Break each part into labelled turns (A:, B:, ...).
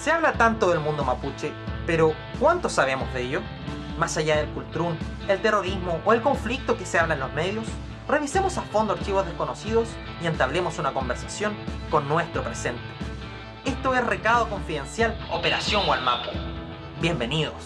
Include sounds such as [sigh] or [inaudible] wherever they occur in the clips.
A: Se habla tanto del mundo mapuche, pero ¿cuánto sabemos de ello? Más allá del cultrún, el terrorismo o el conflicto que se habla en los medios, revisemos a fondo archivos desconocidos y entablemos una conversación con nuestro presente. Esto es Recado Confidencial Operación Walmapu. Bienvenidos.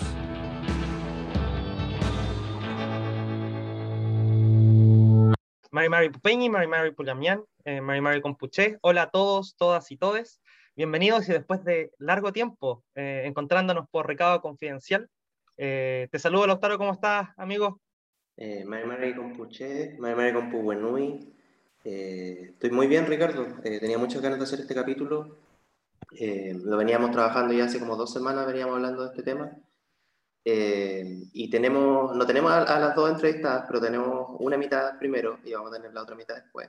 A: Mari Mari Pupeñi, Mari Mari Pulamián, eh, Mari Mari Compuché. Hola a todos, todas y todes. Bienvenidos y después de largo tiempo eh, encontrándonos por Recado Confidencial. Eh, te saludo, Lautaro, ¿cómo estás, amigo?
B: Eh, Mari Compuché, Mari Mari Compubuenui. estoy muy bien, Ricardo. tenía muchas ganas de hacer este capítulo. lo veníamos trabajando ya hace como dos semanas, veníamos hablando de este tema. y tenemos, no tenemos a, las dos entrevistadas, pero tenemos una mitad primero y vamos a tener la otra mitad después.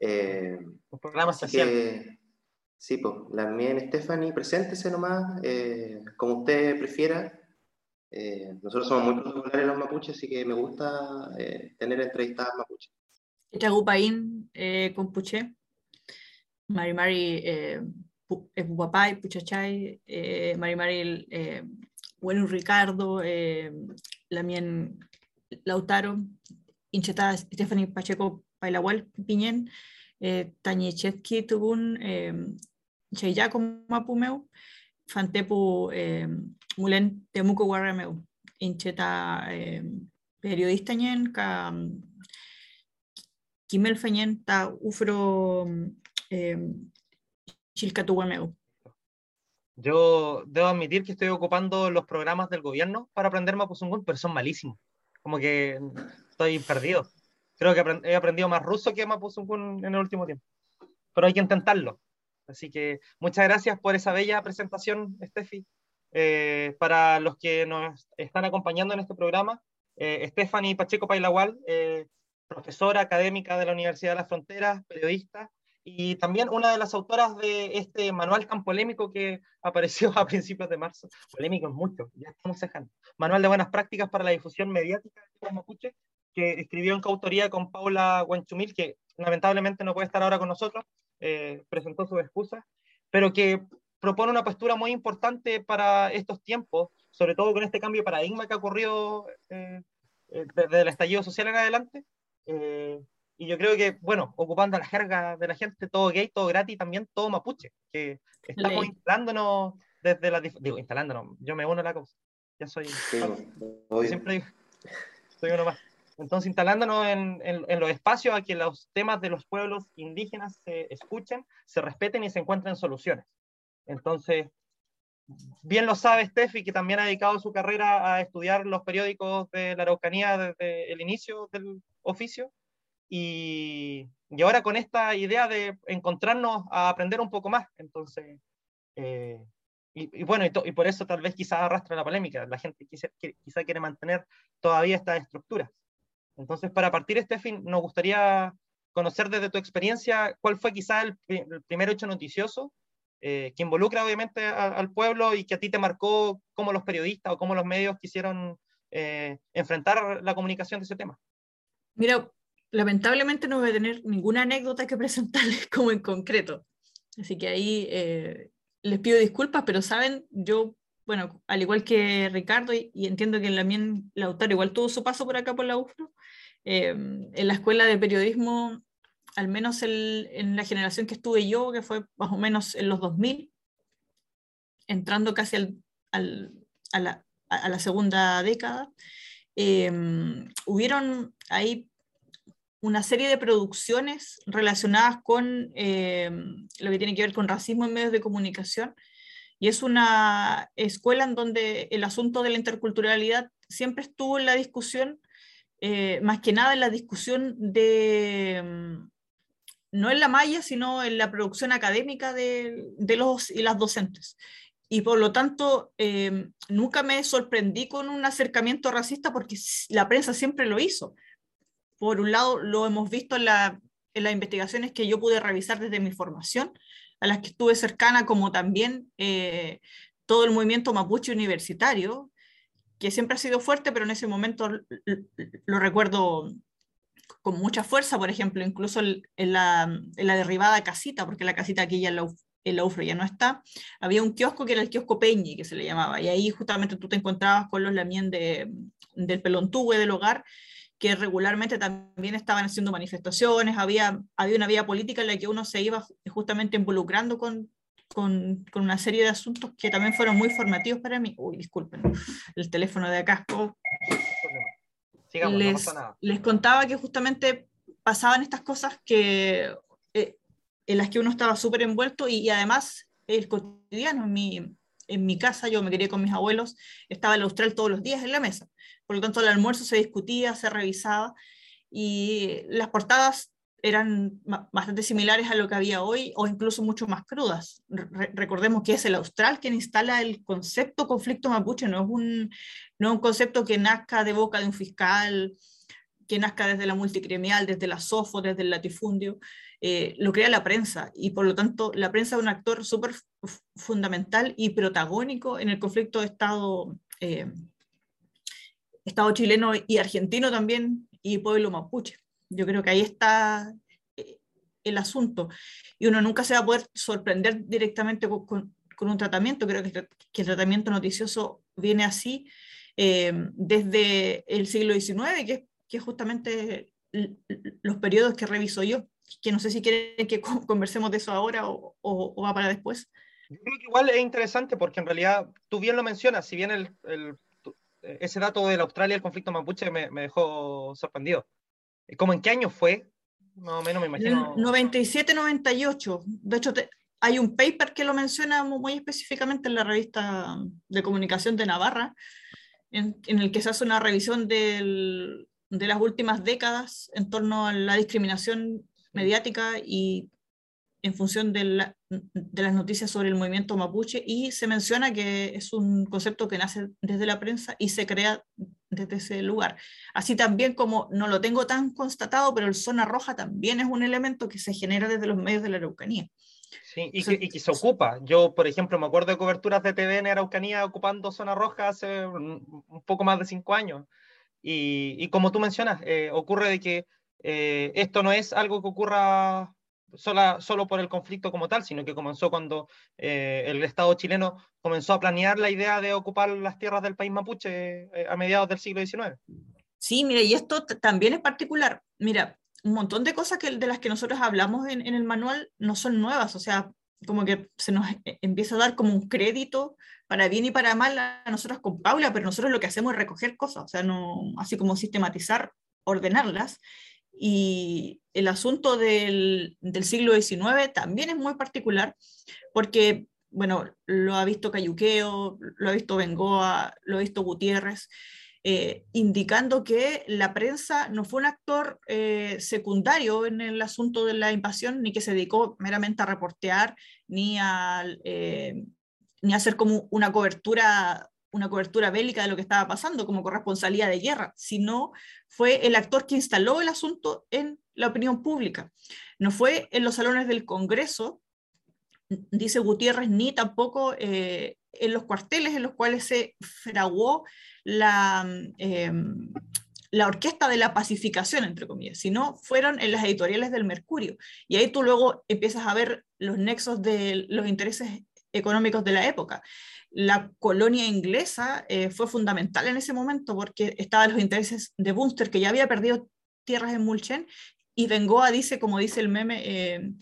A: Un programa especial.
B: Sí, pues, la mía Stephanie, preséntese nomás, eh, como usted prefiera. Eh, nosotros somos muy populares los mapuches, así que me gusta eh, tener entrevistadas mapuches.
C: Chagupaín, eh, compuche, Mari Mari, eh, Puchachay, Puchachay, Mari Mari, bueno Ricardo, Lamien Lautaro, Incheta Stephanie Pacheco Pailahual Piñén, eh, Tubun, Cheyaco Mapumeu, Fantepu eh, Mulen Temuco Guarrameu, Incheta eh, periodista ñen, ka Kimel Feñen, ta Ufro eh, Chilcatuguameu.
A: Yo debo admitir que estoy ocupando los programas del gobierno para aprender Mapuzungún, pero son malísimos. Como que estoy perdido. Creo que he aprendido más ruso que Mapuzungún en el último tiempo. Pero hay que intentarlo. Así que muchas gracias por esa bella presentación, Steffi. Eh, para los que nos están acompañando en este programa, eh, Stephanie Pacheco Pailagual, eh, profesora académica de la Universidad de las Fronteras, periodista, y también una de las autoras de este manual tan polémico que [laughs] apareció a principios de marzo. Polémico es mucho, ya estamos dejando. Manual de buenas prácticas para la difusión mediática de Mapuche, que escribió en coautoría con Paula Guanchumil, que lamentablemente no puede estar ahora con nosotros, eh, presentó sus excusas, pero que propone una postura muy importante para estos tiempos, sobre todo con este cambio de paradigma que ha ocurrido eh, eh, desde el estallido social en adelante. Eh, y yo creo que, bueno, ocupando la jerga de la gente, todo gay, todo gratis, también todo mapuche, que estamos
C: Ley.
A: instalándonos desde la... Digo, instalándonos, yo me uno a la cosa. Ya soy...
B: Sí,
A: siempre digo, soy uno más. Entonces, instalándonos en, en- en los espacios a que los temas de los pueblos indígenas se escuchen, se respeten y se encuentren soluciones. Entonces, bien lo sabe Steffi, que también ha dedicado su carrera a estudiar los periódicos de la Araucanía desde el inicio del oficio. Y, y ahora con esta idea de encontrarnos a aprender un poco más. Entonces, eh, y, y bueno, y, to- y por eso tal vez quizá arrastra la polémica. La gente quizá, quizá quiere mantener todavía estas estructuras. Entonces, para partir, Steffi, nos gustaría conocer desde tu experiencia cuál fue quizá el, el primer hecho noticioso eh, que involucra obviamente a- al pueblo y que a ti te marcó cómo los periodistas o cómo los medios quisieron eh, enfrentar la comunicación de ese tema.
C: Mira, lamentablemente no voy a tener ninguna anécdota que [laughs] presentarles como en concreto. Así que ahí eh, les pido disculpas, pero saben, yo, bueno, al igual que Ricardo, y, y entiendo que también Lautaro igual tuvo su paso por acá por la UFRO, eh, en la escuela de periodismo, al menos en la generación que estuve yo, que fue más o menos en los 2000, entrando casi a, la, segunda década, eh, hubieron ahí una serie de producciones relacionadas con eh, lo que tiene que ver con racismo en medios de comunicación. Y es una escuela en donde el asunto de la interculturalidad siempre estuvo en la discusión, eh, más que nada en la discusión de, mm, no en la malla, sino en la producción académica de, de los y las docentes. Y por lo tanto, eh, nunca me sorprendí con un acercamiento racista porque la prensa siempre lo hizo. Por un lado, lo hemos visto en las investigaciones que yo pude revisar desde mi formación, a las que estuve cercana, como también eh, todo el movimiento mapuche universitario, que siempre ha sido fuerte, pero en ese momento lo recuerdo con mucha fuerza, por ejemplo, incluso en la, en la derribada casita, porque la casita aquí ya en la, ya no está, había un kiosco que era el kiosco Peñi, que se le llamaba, y ahí justamente tú te encontrabas con los lamien de, del pelontúe del hogar, que regularmente también estaban haciendo manifestaciones, había, había una vía política en la que uno se iba justamente involucrando con, con, con, una serie de asuntos que también fueron muy formativos para mí. Uy, disculpen, el teléfono de acá. les, les contaba que justamente pasaban estas cosas que, eh, en las que uno estaba súper envuelto y, y, además el cotidiano en mi, en mi casa, yo me quería con mis abuelos, estaba el austral todos los días en la mesa. Por lo tanto, el almuerzo se discutía, se revisaba y las portadas eran bastante similares a lo que había hoy o incluso mucho más crudas. recordemos que es el austral quien instala el concepto conflicto mapuche, no es, un, no es un concepto que nazca de boca de un fiscal, que nazca desde la multicriminal, desde la SOFO, desde el latifundio, eh, lo crea la prensa y por lo tanto la prensa es un actor súper fundamental y protagónico en el conflicto de Estado, eh, Estado chileno y argentino también y pueblo mapuche. Yo creo que ahí está eh, el asunto y uno nunca se va a poder sorprender directamente con, con, un tratamiento, creo que, que, el tratamiento noticioso viene así desde el siglo XIX, que, es justamente los periodos que reviso yo que no sé si quieren que conversemos de eso ahora o, o, va para después.
A: Yo creo que igual es interesante porque en realidad tú bien lo mencionas, si bien el, el, ese dato de la Australia, el conflicto mapuche, me, me, dejó sorprendido. ¿Cómo en qué año fue? Más o menos me imagino.
C: 97-98. De hecho, te, hay un paper que lo menciona muy específicamente en la revista de comunicación de Navarra, en, en el que se hace una revisión del, de las últimas décadas en torno a la discriminación mediática y en función de, la, de, las noticias sobre el movimiento mapuche y se menciona que es un concepto que nace desde la prensa y se crea desde ese lugar. Así también como no lo tengo tan constatado, pero el zona roja también es un elemento que se genera desde los medios de la Araucanía.
A: Sí, y, que, y que se ocupa. Yo, por ejemplo, me acuerdo de coberturas de TV en Araucanía ocupando zona roja hace un poco más de cinco años. Y, y como tú mencionas, eh, ocurre de que eh, esto no es algo que ocurra sola, solo por el conflicto como tal, sino que comenzó cuando eh, el Estado chileno comenzó a planear la idea de ocupar las tierras del país mapuche eh, a mediados del siglo XIX.
C: Sí, mira, y esto también es particular. Mira, un montón de cosas que, de las que nosotros hablamos en, en el manual no son nuevas, o sea, como que se nos e, empieza a dar como un crédito para bien y para mal a nosotros con Paula, pero nosotros lo que hacemos es recoger cosas, o sea, no, así como sistematizar, ordenarlas y el asunto del, del, siglo XIX también es muy particular porque, bueno, lo ha visto Cayuqueo, lo ha visto Bengoa, lo ha visto Gutiérrez, eh, indicando que la prensa no fue un actor eh, secundario en el asunto de la invasión, ni que se dedicó meramente a reportear, ni a, eh, ni a hacer como una cobertura una cobertura bélica de lo que estaba pasando como corresponsalía de guerra, sino fue el actor que instaló el asunto en la opinión pública. No fue en los salones del Congreso, dice Gutiérrez, ni tampoco eh, en los cuarteles en los cuales se fraguó la, eh, la orquesta de la pacificación, entre comillas, sino fueron en las editoriales del Mercurio. Y ahí tú luego empiezas a ver los nexos de los intereses económicos de la época la colonia inglesa eh, fue fundamental en ese momento porque estaban los intereses de Bunster, que ya había perdido tierras en Mulchen, y Bengoa dice, como dice el meme, eh,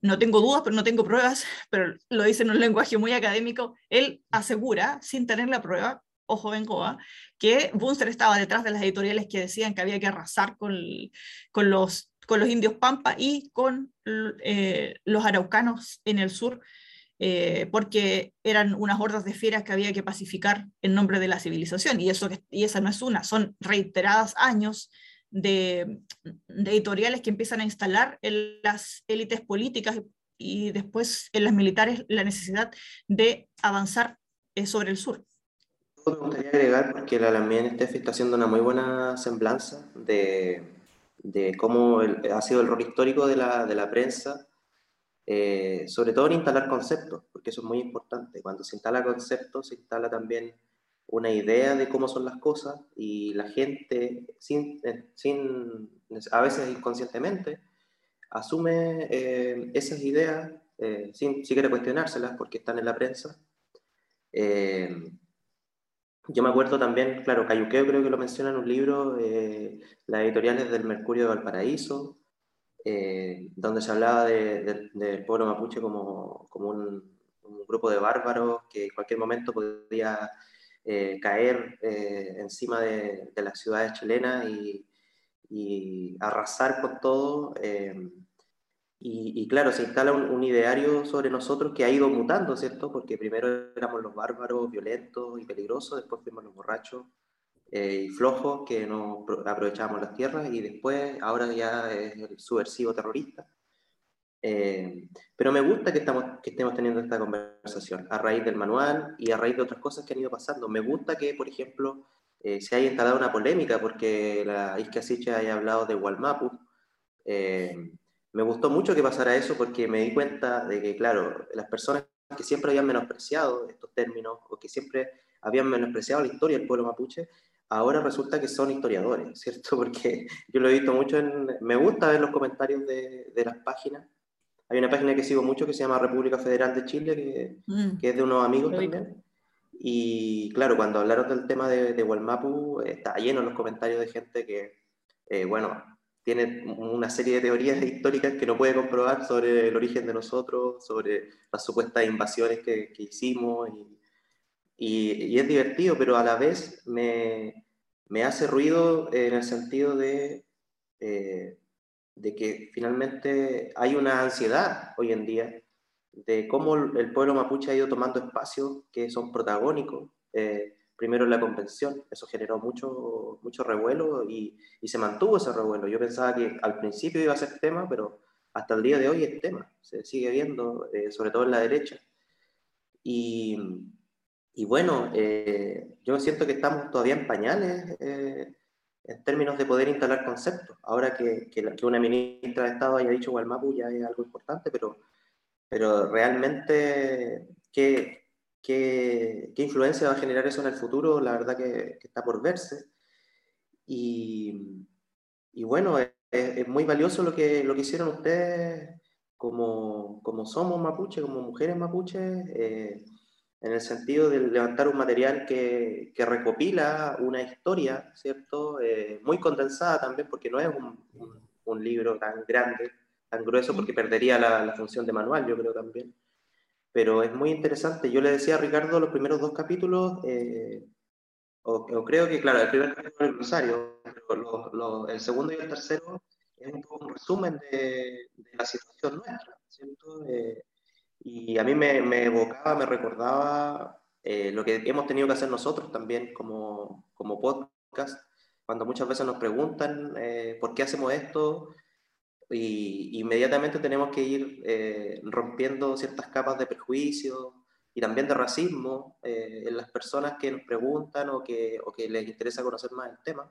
C: no tengo dudas, pero no tengo pruebas, [laughs] pero lo dice en un lenguaje muy académico, él asegura, sin tener la prueba, ojo Bengoa, que Bunster estaba detrás de las editoriales que decían que había que arrasar con, con, los, con los indios Pampa y con eh, los araucanos en el sur, eh, porque eran unas hordas de fieras que había que pacificar en nombre de la civilización. Y, eso, y esa no es una, son reiteradas años de, de editoriales que empiezan a instalar en las élites políticas y después en las militares la necesidad de avanzar eh, sobre el sur.
B: Me gustaría agregar, porque la Alamien está haciendo una muy buena semblanza de, de cómo el, ha sido el rol histórico de la, de la prensa eh, sobre todo en instalar conceptos, porque eso es muy importante. Cuando se instala conceptos, se instala también una idea de cómo son las cosas y la gente, sin, eh, sin a veces inconscientemente, asume eh, esas ideas eh, sin siquiera cuestionárselas porque están en la prensa. Yo me acuerdo también, claro, Cayuqueo creo que lo menciona en un libro, las editoriales del Mercurio de Valparaíso, donde se hablaba del pueblo mapuche como, como un, grupo de bárbaros que en cualquier momento podía caer encima de, de, las ciudades chilenas y, y arrasar con todo. Y, claro, se instala un, ideario sobre nosotros que ha ido mutando, ¿cierto? Porque primero éramos los bárbaros, violentos y peligrosos, después fuimos los borrachos eh, y flojos que no aprovechábamos las tierras y después ahora ya es el subversivo terrorista. Eh, pero me gusta que, estamos, que estemos teniendo esta conversación a raíz del manual y a raíz de otras cosas que han ido pasando. Me gusta que, por ejemplo, eh, se haya instalado una polémica porque la Isca Sicha haya hablado de Walmapu. Eh, me gustó mucho que pasara eso porque me di cuenta de que, claro, las personas que siempre habían menospreciado estos términos o que siempre habían menospreciado la historia del pueblo mapuche, ahora resulta que son historiadores, ¿cierto? [laughs] Porque yo lo he visto mucho en... Me gusta ver los comentarios de, de las páginas. Hay una página que sigo mucho que se llama República Federal de Chile, que, mm. que es de unos amigos también. Y claro, cuando hablaron del tema de, de Walmapu, está lleno los comentarios de gente que, eh, bueno, tiene una serie de teorías [laughs] históricas que no puede comprobar sobre el origen de nosotros, sobre las supuestas invasiones que, que hicimos. Y, y, es divertido, pero a la vez me, me hace ruido en el sentido de, eh, de que finalmente hay una ansiedad hoy en día de cómo el pueblo mapuche ha ido tomando espacios que son protagónicos. Eh, primero en la convención. Eso generó mucho, mucho revuelo y, y, se mantuvo ese revuelo. Yo pensaba que al principio iba a ser tema, pero hasta el día de hoy es tema. Se sigue viendo, eh, sobre todo en la derecha. Y, y bueno, eh, yo siento que estamos todavía en pañales eh, en términos de poder instalar conceptos. Ahora que, que, una ministra de Estado haya dicho Gualmapu ya es algo importante, pero, pero realmente, ¿qué, ¿Qué, influencia va a generar eso en el futuro? La verdad que, está por verse. Y, bueno, es, muy valioso lo que, lo que hicieron ustedes como, como somos mapuche, como mujeres mapuche, eh, en el sentido de levantar un material que, que recopila una historia, ¿cierto? Eh, muy condensada también, porque no es un, un, libro tan grande, tan grueso, porque perdería la, la función de manual, yo creo también pero es muy interesante. Yo le decía a Ricardo los primeros dos capítulos, eh, o, creo que, claro, el primer capítulo es el pero el segundo y el tercero es un poco un resumen de, la situación nuestra, ¿cierto? Eh, y a mí me, me, evocaba, me recordaba eh, lo que hemos tenido que hacer nosotros también como, como podcast, cuando muchas veces nos preguntan por qué hacemos esto, y inmediatamente tenemos que ir eh, rompiendo ciertas capas de prejuicio y también de racismo eh, en las personas que nos preguntan o que, o que, les interesa conocer más el tema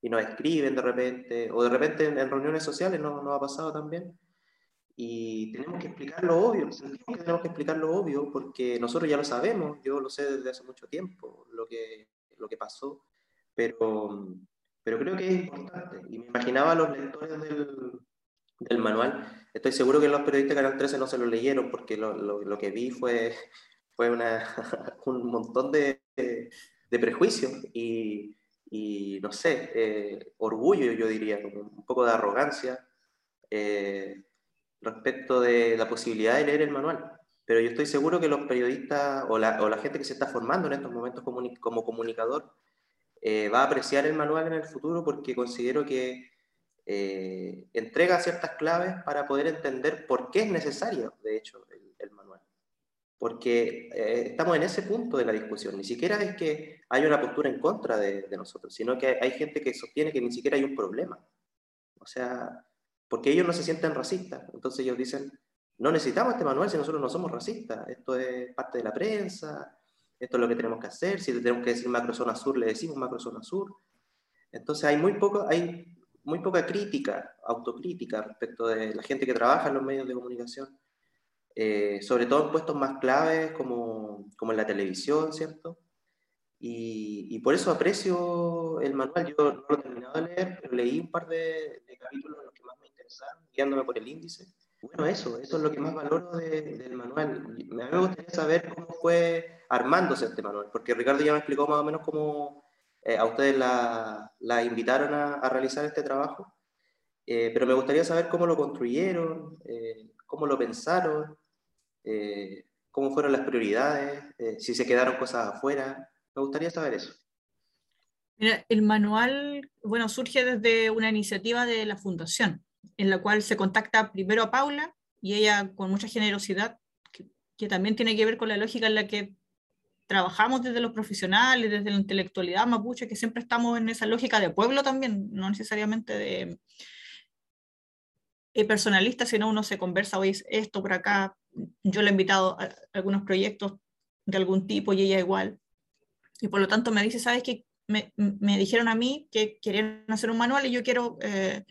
B: y nos escriben de repente, o de repente en, reuniones sociales nos no ha pasado también. Y tenemos que explicar lo obvio, tenemos que explicar lo obvio porque nosotros ya lo sabemos, yo lo sé desde hace mucho tiempo, lo que, lo que pasó, pero, pero creo que es importante. Y me imaginaba a los lectores del, del manual. Estoy seguro que los periodistas de Canal 13 no se lo leyeron porque lo, lo, que vi fue, fue una, [laughs] un montón de, de prejuicios y, y, no sé, eh, orgullo, yo diría, un poco de arrogancia eh, respecto de la posibilidad de leer el manual. Pero yo estoy seguro que los periodistas o la, o la gente que se está formando en estos momentos como, comunicador eh, va a apreciar el manual en el futuro porque considero que eh, entrega ciertas claves para poder entender por qué es necesario, de hecho, el, manual. Porque eh, estamos en ese punto de la discusión. Ni siquiera es que hay una postura en contra de, nosotros, sino que hay gente que sostiene que ni siquiera hay un problema. O sea, porque ellos no se sienten racistas. Entonces ellos dicen, no necesitamos este manual si nosotros no somos racistas. Esto es parte de la prensa, esto es lo que tenemos que hacer. Si tenemos que decir macrozona sur, le decimos macrozona sur. Entonces hay muy poco, hay muy poca crítica, autocrítica respecto de la gente que trabaja en los medios de comunicación, eh, sobre todo en puestos más claves como, como en la televisión, ¿cierto? Y, y, por eso aprecio el manual. Yo no lo he terminado de leer, pero leí un par de, capítulos de los interesaron, guiándome por el índice. Bueno, eso, eso es lo que más valoro del manual. Me gustaría saber cómo fue armándose este manual, porque Ricardo ya me explicó más o menos cómo eh, a ustedes la, la invitaron a, a, realizar este trabajo, eh, pero me gustaría saber cómo lo construyeron, eh, cómo lo pensaron, cómo fueron las prioridades, si se quedaron cosas afuera. Me gustaría saber eso.
C: Mira, el manual, bueno, surge desde una iniciativa de la Fundación en la cual se contacta primero a Paula y ella con mucha generosidad, que, también tiene que ver con la lógica en la que trabajamos desde los profesionales, desde la intelectualidad mapuche, que siempre estamos en esa lógica de pueblo también, no necesariamente de eh, personalista, sino uno se conversa, hoy esto por acá, yo le he invitado a algunos proyectos de algún tipo y ella igual. Y por lo tanto me dice, ¿sabes qué? Me, me dijeron a mí que querían hacer un manual y yo quiero eh,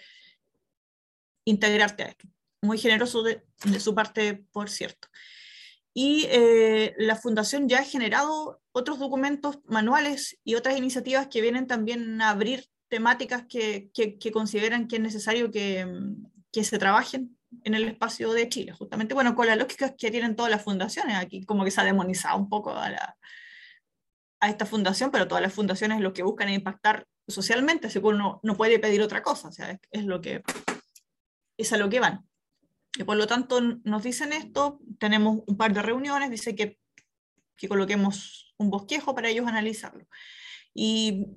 C: integrarte a esto. Muy generoso de, su parte, por cierto. Y eh, la Fundación ya ha generado otros documentos manuales y otras iniciativas que vienen también a abrir temáticas que, que, consideran que es necesario que, que, se trabajen en el espacio de Chile, justamente, bueno, con la lógica que tienen todas las fundaciones, aquí como que se ha demonizado un poco a, la, a esta fundación, pero todas las fundaciones lo que buscan es impactar socialmente, así que uno no puede pedir otra cosa, o sea, es lo que es a lo que van. Y por lo tanto nos dicen esto, tenemos un par de reuniones, dice que, que coloquemos un bosquejo para ellos analizarlo. Y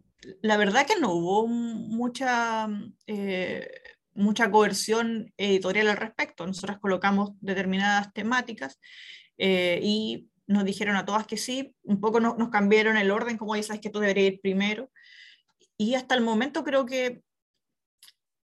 C: la verdad que no hubo mucha, eh, mucha coerción editorial al respecto. Nosotros colocamos determinadas temáticas eh, y nos dijeron a todas que sí, un poco nos cambiaron el orden, como sabes que tú deberías ir primero. Y hasta el momento creo que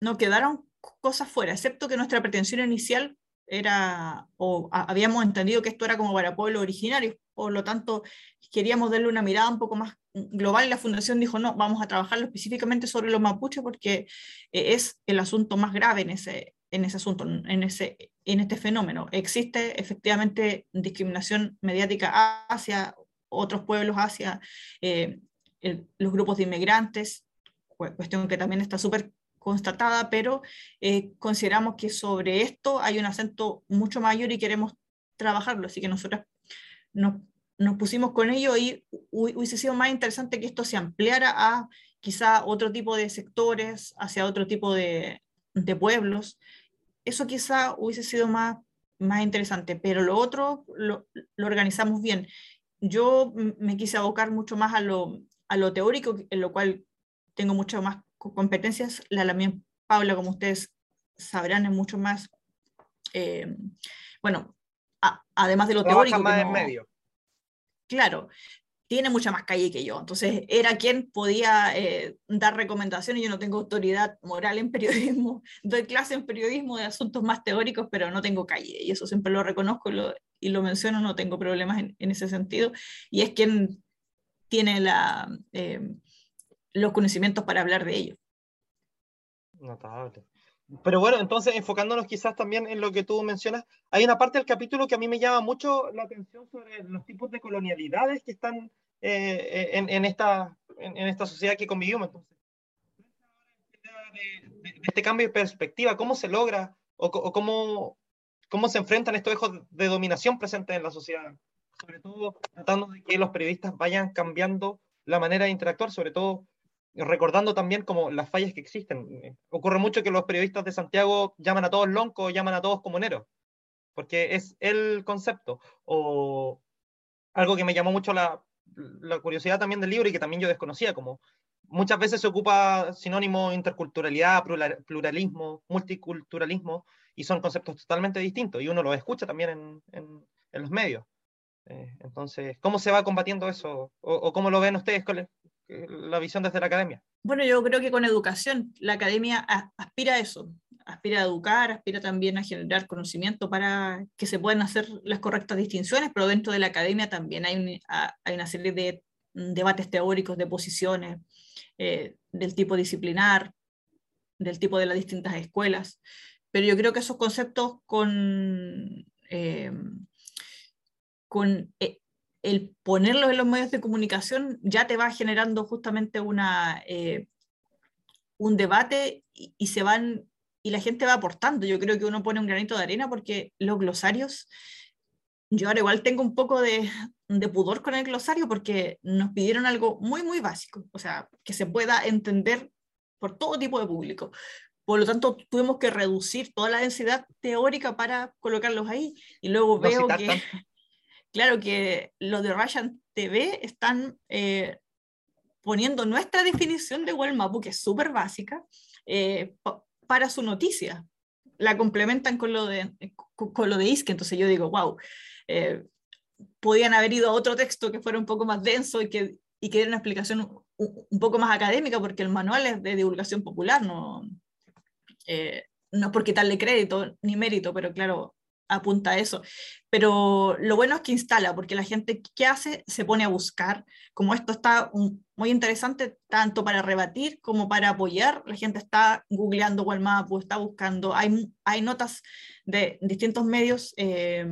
C: no quedaron cosas fuera, excepto que nuestra pretensión inicial era, o habíamos entendido que esto era como para pueblos originarios, por lo tanto queríamos darle una mirada un poco más global y la fundación dijo, no, vamos a trabajarlo específicamente sobre los mapuches porque eh, es el asunto más grave en ese, en ese asunto, en, ese, en este fenómeno. Existe efectivamente discriminación mediática hacia otros pueblos, hacia eh, los grupos de inmigrantes, cuestión que también está súper constatada, pero eh, consideramos que sobre esto hay un acento mucho mayor y queremos trabajarlo, así que nosotros nos, nos pusimos con ello y hubiese sido más interesante que esto se ampliara a quizá otro tipo de sectores, hacia otro tipo de, de pueblos. Eso quizá hubiese sido más, más interesante, pero lo otro lo, lo organizamos bien. Yo me quise abocar mucho más a lo, a lo teórico, en lo cual tengo mucho más competencias, la, la mía Paula, como ustedes sabrán, es mucho más, eh, bueno, además de lo teórico.
A: Más en medio.
C: Claro, tiene mucha más calle que yo. Entonces, era quien podía eh, dar recomendaciones. Yo no tengo autoridad moral en periodismo. [laughs] Doy clase en periodismo de asuntos más teóricos, pero no tengo calle. Y eso siempre lo reconozco y lo, y lo menciono. No tengo problemas en, en, ese sentido. Y es quien tiene la, eh, los conocimientos para hablar de ello.
A: Notable. Pero bueno, entonces enfocándonos quizás también en lo que tú mencionas, hay una parte del capítulo que a mí me llama mucho la atención sobre los tipos de colonialidades que están eh, en, en, esta, en, esta sociedad que convivimos. Entonces, de, de, este cambio de perspectiva, ¿cómo se logra o, o cómo, cómo se enfrentan estos ejes de dominación presentes en la sociedad? Sobre todo tratando de que los periodistas vayan cambiando la manera de interactuar, sobre todo recordando también como las fallas que existen. Ocurre mucho que los periodistas de Santiago llaman a todos loncos, llaman a todos comuneros, porque es el concepto. O algo que me llamó mucho la, curiosidad también del libro y que también yo desconocía, como muchas veces se ocupa sinónimo interculturalidad, pluralismo, multiculturalismo, y son conceptos totalmente distintos, y uno los escucha también en, los medios. Eh, entonces, ¿cómo se va combatiendo eso? ¿O, o cómo lo ven ustedes? La visión desde la academia?
C: Bueno, yo creo que con educación, la academia aspira a eso, aspira a educar, aspira también a generar conocimiento para que se puedan hacer las correctas distinciones, pero dentro de la academia también hay, hay una serie de debates teóricos, de posiciones, eh, del tipo disciplinar, del tipo de las distintas escuelas, pero yo creo que esos conceptos con... Eh, con eh, el ponerlos en los medios de comunicación ya te va generando justamente una, eh, un debate y, se van y la gente va aportando. Yo creo que uno pone un granito de arena porque los glosarios, yo ahora igual tengo un poco de, de pudor con el glosario porque nos pidieron algo muy, muy básico, o sea, que se pueda entender por todo tipo de público. Por lo tanto, tuvimos que reducir toda la densidad teórica para colocarlos ahí. Y luego veo que, claro, que los de Russian TV están eh, poniendo nuestra definición de Mapu, que es súper básica, eh, para su noticia. La complementan con lo de, con, lo de ISKE. Entonces yo digo, wow, eh, podían haber ido a otro texto que fuera un poco más denso y que, y que diera una explicación un, poco más académica, porque el manual es de divulgación popular, no, eh, no es por quitarle crédito ni mérito, pero claro, apunta a eso. Pero lo bueno es que instala, porque la gente que hace se pone a buscar, como esto está muy interesante tanto para rebatir como para apoyar, la gente está googleando Walmap, está buscando, hay, hay notas de distintos medios eh,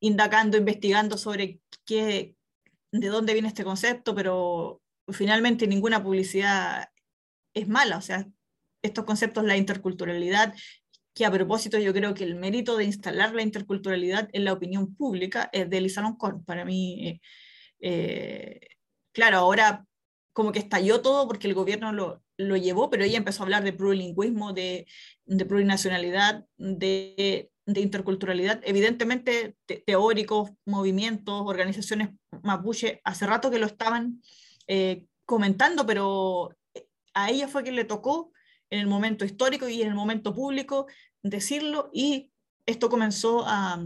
C: indagando, investigando sobre qué, de dónde viene este concepto, pero finalmente ninguna publicidad es mala, o sea, estos conceptos, la interculturalidad, que a propósito yo creo que el mérito de instalar la interculturalidad en la opinión pública es de Lisa Longhorn. Para mí, eh, eh, claro, ahora como que estalló todo porque el gobierno lo, lo llevó, pero ella empezó a hablar de plurilingüismo, de, de plurinacionalidad, de, de, interculturalidad. Evidentemente, teóricos, movimientos, organizaciones mapuche, hace rato que lo estaban eh, comentando, pero a ella fue que le tocó en el momento histórico y en el momento público decirlo y esto comenzó a,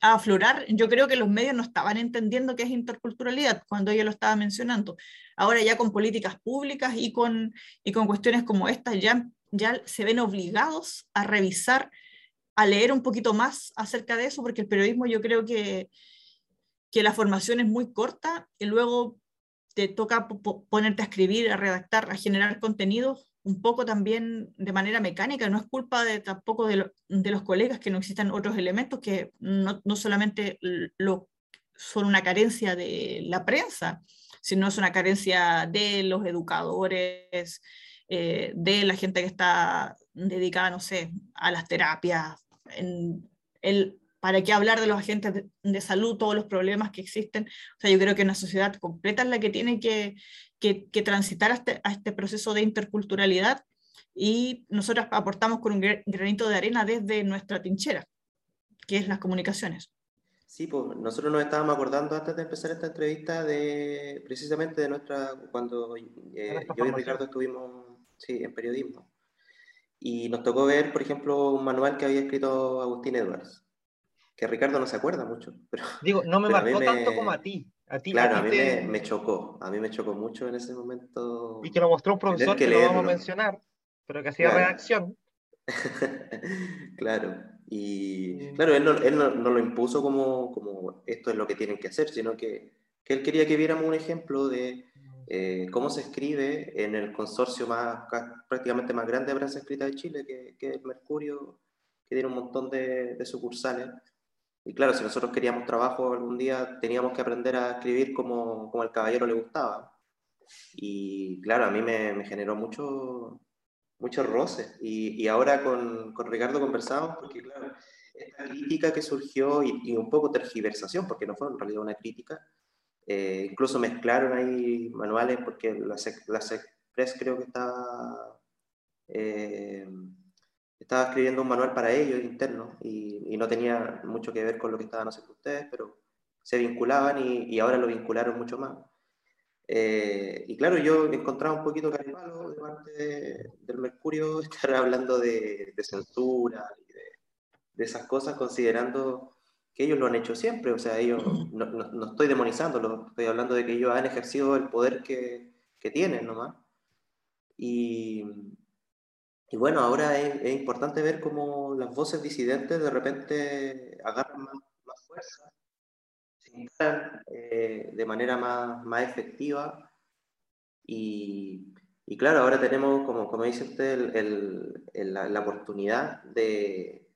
C: aflorar. Yo creo que los medios no estaban entendiendo qué es interculturalidad cuando ella lo estaba mencionando. Ahora ya con políticas públicas y con, y con cuestiones como estas ya, ya se ven obligados a revisar, a leer un poquito más acerca de eso, porque el periodismo yo creo que, que la formación es muy corta y luego te toca ponerte a escribir, a redactar, a generar contenidos un poco también de manera mecánica, no es culpa de, tampoco de, los colegas que no existan otros elementos que no, solamente lo, son una carencia de la prensa, sino es una carencia de los educadores, eh, de la gente que está dedicada, no sé, a las terapias, en el, ¿Para qué hablar de los agentes de, salud, todos los problemas que existen? O sea, yo creo que una sociedad completa es la que tiene que, que, transitar a este, a este, proceso de interculturalidad y nosotros aportamos con un granito de arena desde nuestra trinchera, que es las comunicaciones.
B: Sí, pues nosotros nos estábamos acordando antes de empezar esta entrevista de precisamente de nuestra, cuando eh, yo y Ricardo estuvimos sí, en periodismo. Y nos tocó ver, por ejemplo, un manual que había escrito Agustín Edwards que Ricardo no se acuerda mucho. Pero,
A: Digo, no me marcó tanto como a ti. A ti
B: claro, a, mí me, chocó, a mí me chocó mucho en ese momento.
A: Y que lo mostró un profesor que, lo vamos a mencionar, pero que hacía reacción. [laughs]
B: claro, y claro, él, no, él no, lo impuso como, como esto es lo que tienen que hacer, sino que, que él quería que viéramos un ejemplo de eh, cómo se escribe en el consorcio más prácticamente más grande de prensa escrita de Chile, que, que es Mercurio, que tiene un montón de, de sucursales y claro, si nosotros queríamos trabajo algún día, teníamos que aprender a escribir como, como al caballero le gustaba. Y claro, a mí me, generó mucho, muchos roces. Y, y, ahora con, con, Ricardo conversamos, porque claro, esta crítica que surgió y, un poco tergiversación, porque no fue en realidad una crítica, eh, incluso mezclaron ahí manuales, porque la, la Express creo que estaba... Eh, estaba escribiendo un manual para ellos interno y, y, no tenía mucho que ver con lo que estaban haciendo ustedes, pero se vinculaban y, y ahora lo vincularon mucho más. Eh, y claro, yo encontraba un poquito caripalo de parte del Mercurio [laughs] estar hablando de, de censura y de, de, esas cosas, considerando que ellos lo han hecho siempre. O sea, ellos, [clears throat] no, no, no estoy demonizándolo, estoy hablando de que ellos han ejercido el poder que, que tienen nomás. Y, y bueno, ahora es, importante ver cómo las voces disidentes de repente agarran más, fuerza, se instalan eh, de manera más, más efectiva. Y, y, claro, ahora tenemos, como, como dice usted, la, oportunidad de,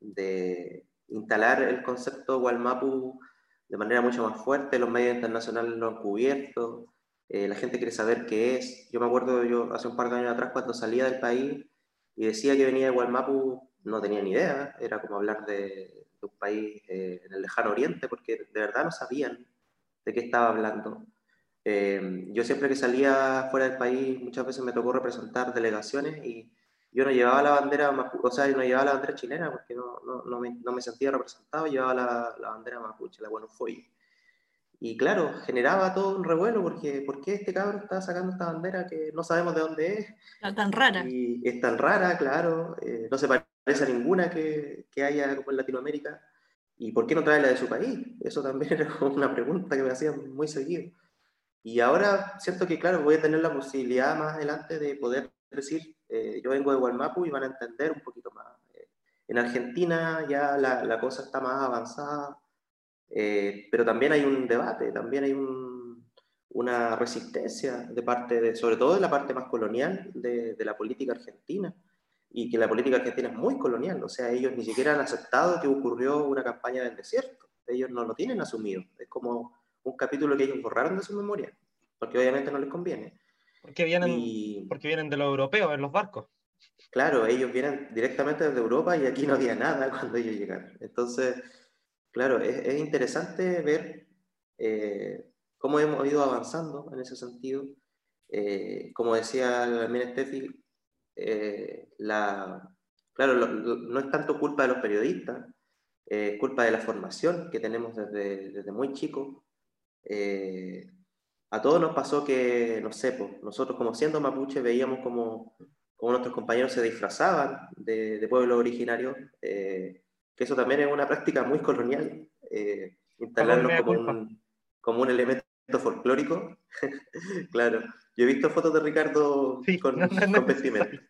B: de, instalar el concepto Walmapu de manera mucho más fuerte. Los medios internacionales lo han cubierto. La gente quiere saber qué es. Yo me acuerdo, yo hace un par de años atrás, cuando salía del país y decía que venía de Gualmapu, no tenía ni idea, era como hablar de, un país en el lejano oriente, porque de verdad no sabían de qué estaba hablando. yo siempre que salía fuera del país, muchas veces me tocó representar delegaciones y yo no llevaba la bandera, o sea, no llevaba la bandera chilena porque no, no, no, me, no me, sentía representado, llevaba la, la bandera mapuche, la Guanufoy. Y claro, generaba todo un revuelo porque ¿por qué este cabrón está sacando esta bandera que no sabemos de dónde es?
C: Está tan rara.
B: Y es tan rara, claro, eh, no se parece a ninguna que, que haya como en Latinoamérica. ¿Y por qué no trae la de su país? Eso también [laughs] era una pregunta que me hacían muy seguido. Y ahora siento que, claro, voy a tener la posibilidad más adelante de poder decir eh, yo vengo de Gualmapu y van a entender un poquito más. Eh, en Argentina ya la, la, cosa está más avanzada, eh, pero también hay un debate, también hay un, una resistencia de parte, de, sobre todo de la parte más colonial de, de, la política argentina, y que la política argentina es muy colonial, o sea, ellos ni siquiera han aceptado que ocurrió una campaña del desierto, ellos no lo tienen asumido, es como un capítulo que ellos borraron de su memoria, porque obviamente no les conviene.
A: Porque vienen, porque vienen de los europeos en los barcos.
B: Claro, ellos vienen directamente desde Europa y aquí no había nada cuando ellos llegaron. Entonces, claro, es, interesante ver eh, cómo hemos ido avanzando en ese sentido. Eh, como decía también Steffi, eh, la, claro, no es tanto culpa de los periodistas, es culpa de la formación que tenemos desde, muy chicos a todos nos pasó que, no sé, pues, nosotros como siendo mapuche veíamos como, nuestros compañeros se disfrazaban de, de pueblos originarios, eh, que eso también es una práctica muy colonial, eh, instalarlos como un, como un elemento folclórico. [laughs] claro, yo he visto fotos de Ricardo con, con vestimenta.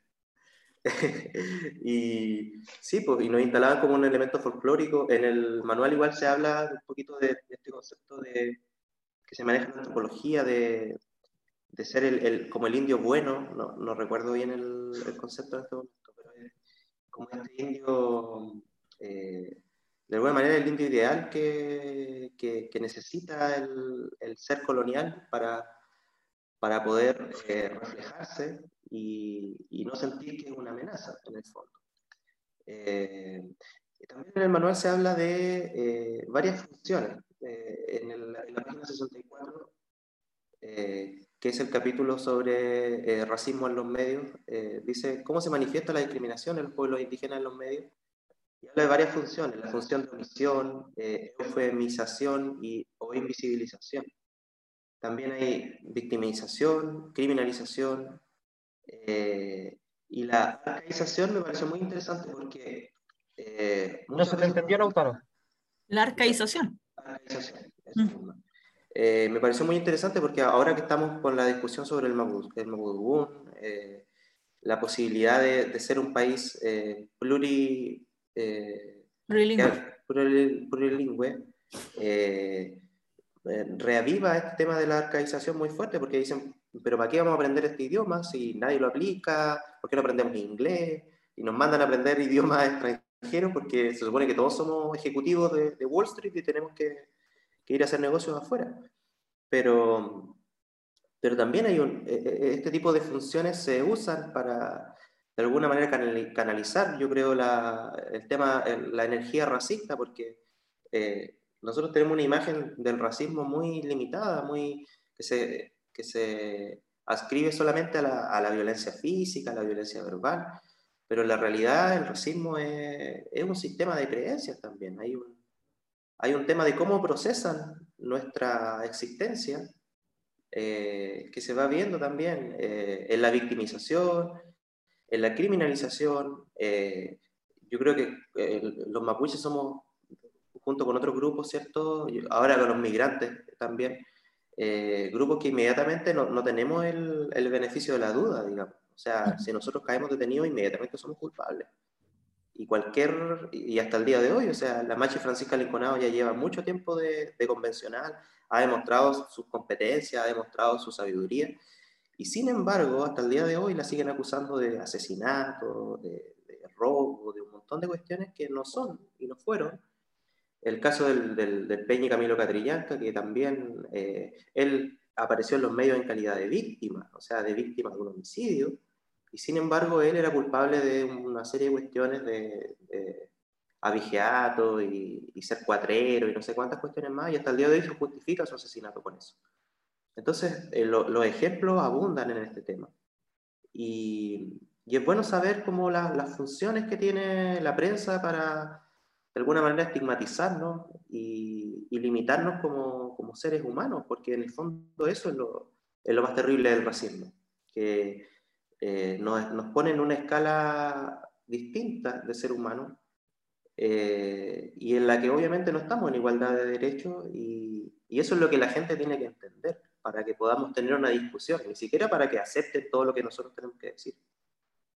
B: [laughs] y sí, pues, y nos instalaban como un elemento folclórico. En el manual igual se habla un poquito de este concepto de, que se maneja en antropología de, de ser el, el, como el indio bueno, no, no recuerdo bien el, el, concepto en este momento, pero es como este indio, eh, de alguna manera el indio ideal que, que, necesita el, el, ser colonial para, para poder eh, reflejarse y, y, no sentir que es una amenaza en el fondo. Eh, también en el manual se habla de varias funciones en, el, en, la página 64, eh, que es el capítulo sobre racismo en los medios, dice cómo se manifiesta la discriminación en los pueblos indígenas en los medios. Y habla de varias funciones, la función de omisión, eufemización y, o invisibilización. También hay victimización, criminalización, y la arcaización me pareció muy interesante porque...
A: no se te entendió, Lautaro.
C: La arcaización.
B: Mm. Eh, me pareció muy interesante porque ahora que estamos con la discusión sobre el, Mapudungun, eh, la posibilidad de, de, ser un país eh, pluri,
C: eh, plurilingüe,
B: plurilingüe eh, reaviva este tema de la arcaización muy fuerte porque dicen, pero ¿para qué vamos a aprender este idioma si nadie lo aplica? ¿Por qué no aprendemos inglés? Y nos mandan a aprender [laughs] idiomas extranjeros porque se supone que todos somos ejecutivos de, de Wall Street y tenemos que, que, ir a hacer negocios afuera. Pero, pero también hay un, e, e, este tipo de funciones se usan para de alguna manera canalizar, yo creo, el tema, la energía racista, porque eh, nosotros tenemos una imagen del racismo muy limitada, muy, que, se, que se ascribe solamente a la, a la violencia física, a la violencia verbal, pero en la realidad el racismo es, es un sistema de creencias también. Hay un, hay un tema de cómo procesan nuestra existencia eh, que se va viendo también eh, en la victimización, en la criminalización. Eh, yo creo que los mapuches somos, junto con otros grupos, ¿cierto? Ahora con los migrantes también, grupos que inmediatamente no, no tenemos el, el beneficio de la duda, digamos. O sea, si nosotros caemos detenidos, inmediatamente somos culpables. Y cualquier, y hasta el día de hoy, o sea, la Machi Francisca Linconado ya lleva mucho tiempo de, de convencional, ha demostrado sus competencias, ha demostrado su sabiduría, y sin embargo, hasta el día de hoy la siguen acusando de asesinato, de, de robo, de un montón de cuestiones que no son y no fueron. El caso del, del, del Camilo Catrillanca, que también eh, él apareció en los medios en calidad de víctima, o sea, de víctima de un homicidio, y sin embargo él era culpable de una serie de cuestiones de, de y, y, ser cuatrero y no sé cuántas cuestiones más, y hasta el día de hoy se justifica su asesinato con eso. Entonces, eh, lo, los ejemplos abundan en este tema. Y, es bueno saber cómo la, las funciones que tiene la prensa para, de alguna manera, estigmatizarnos y, limitarnos como, como, seres humanos, porque en el fondo eso es lo, más terrible del racismo, que eh, nos, nos pone en una escala distinta de ser humano eh, y en la que obviamente no estamos en igualdad de derechos y, y, eso es lo que la gente tiene que para que podamos tener una discusión, ni siquiera para que acepten todo lo que nosotros tenemos que decir,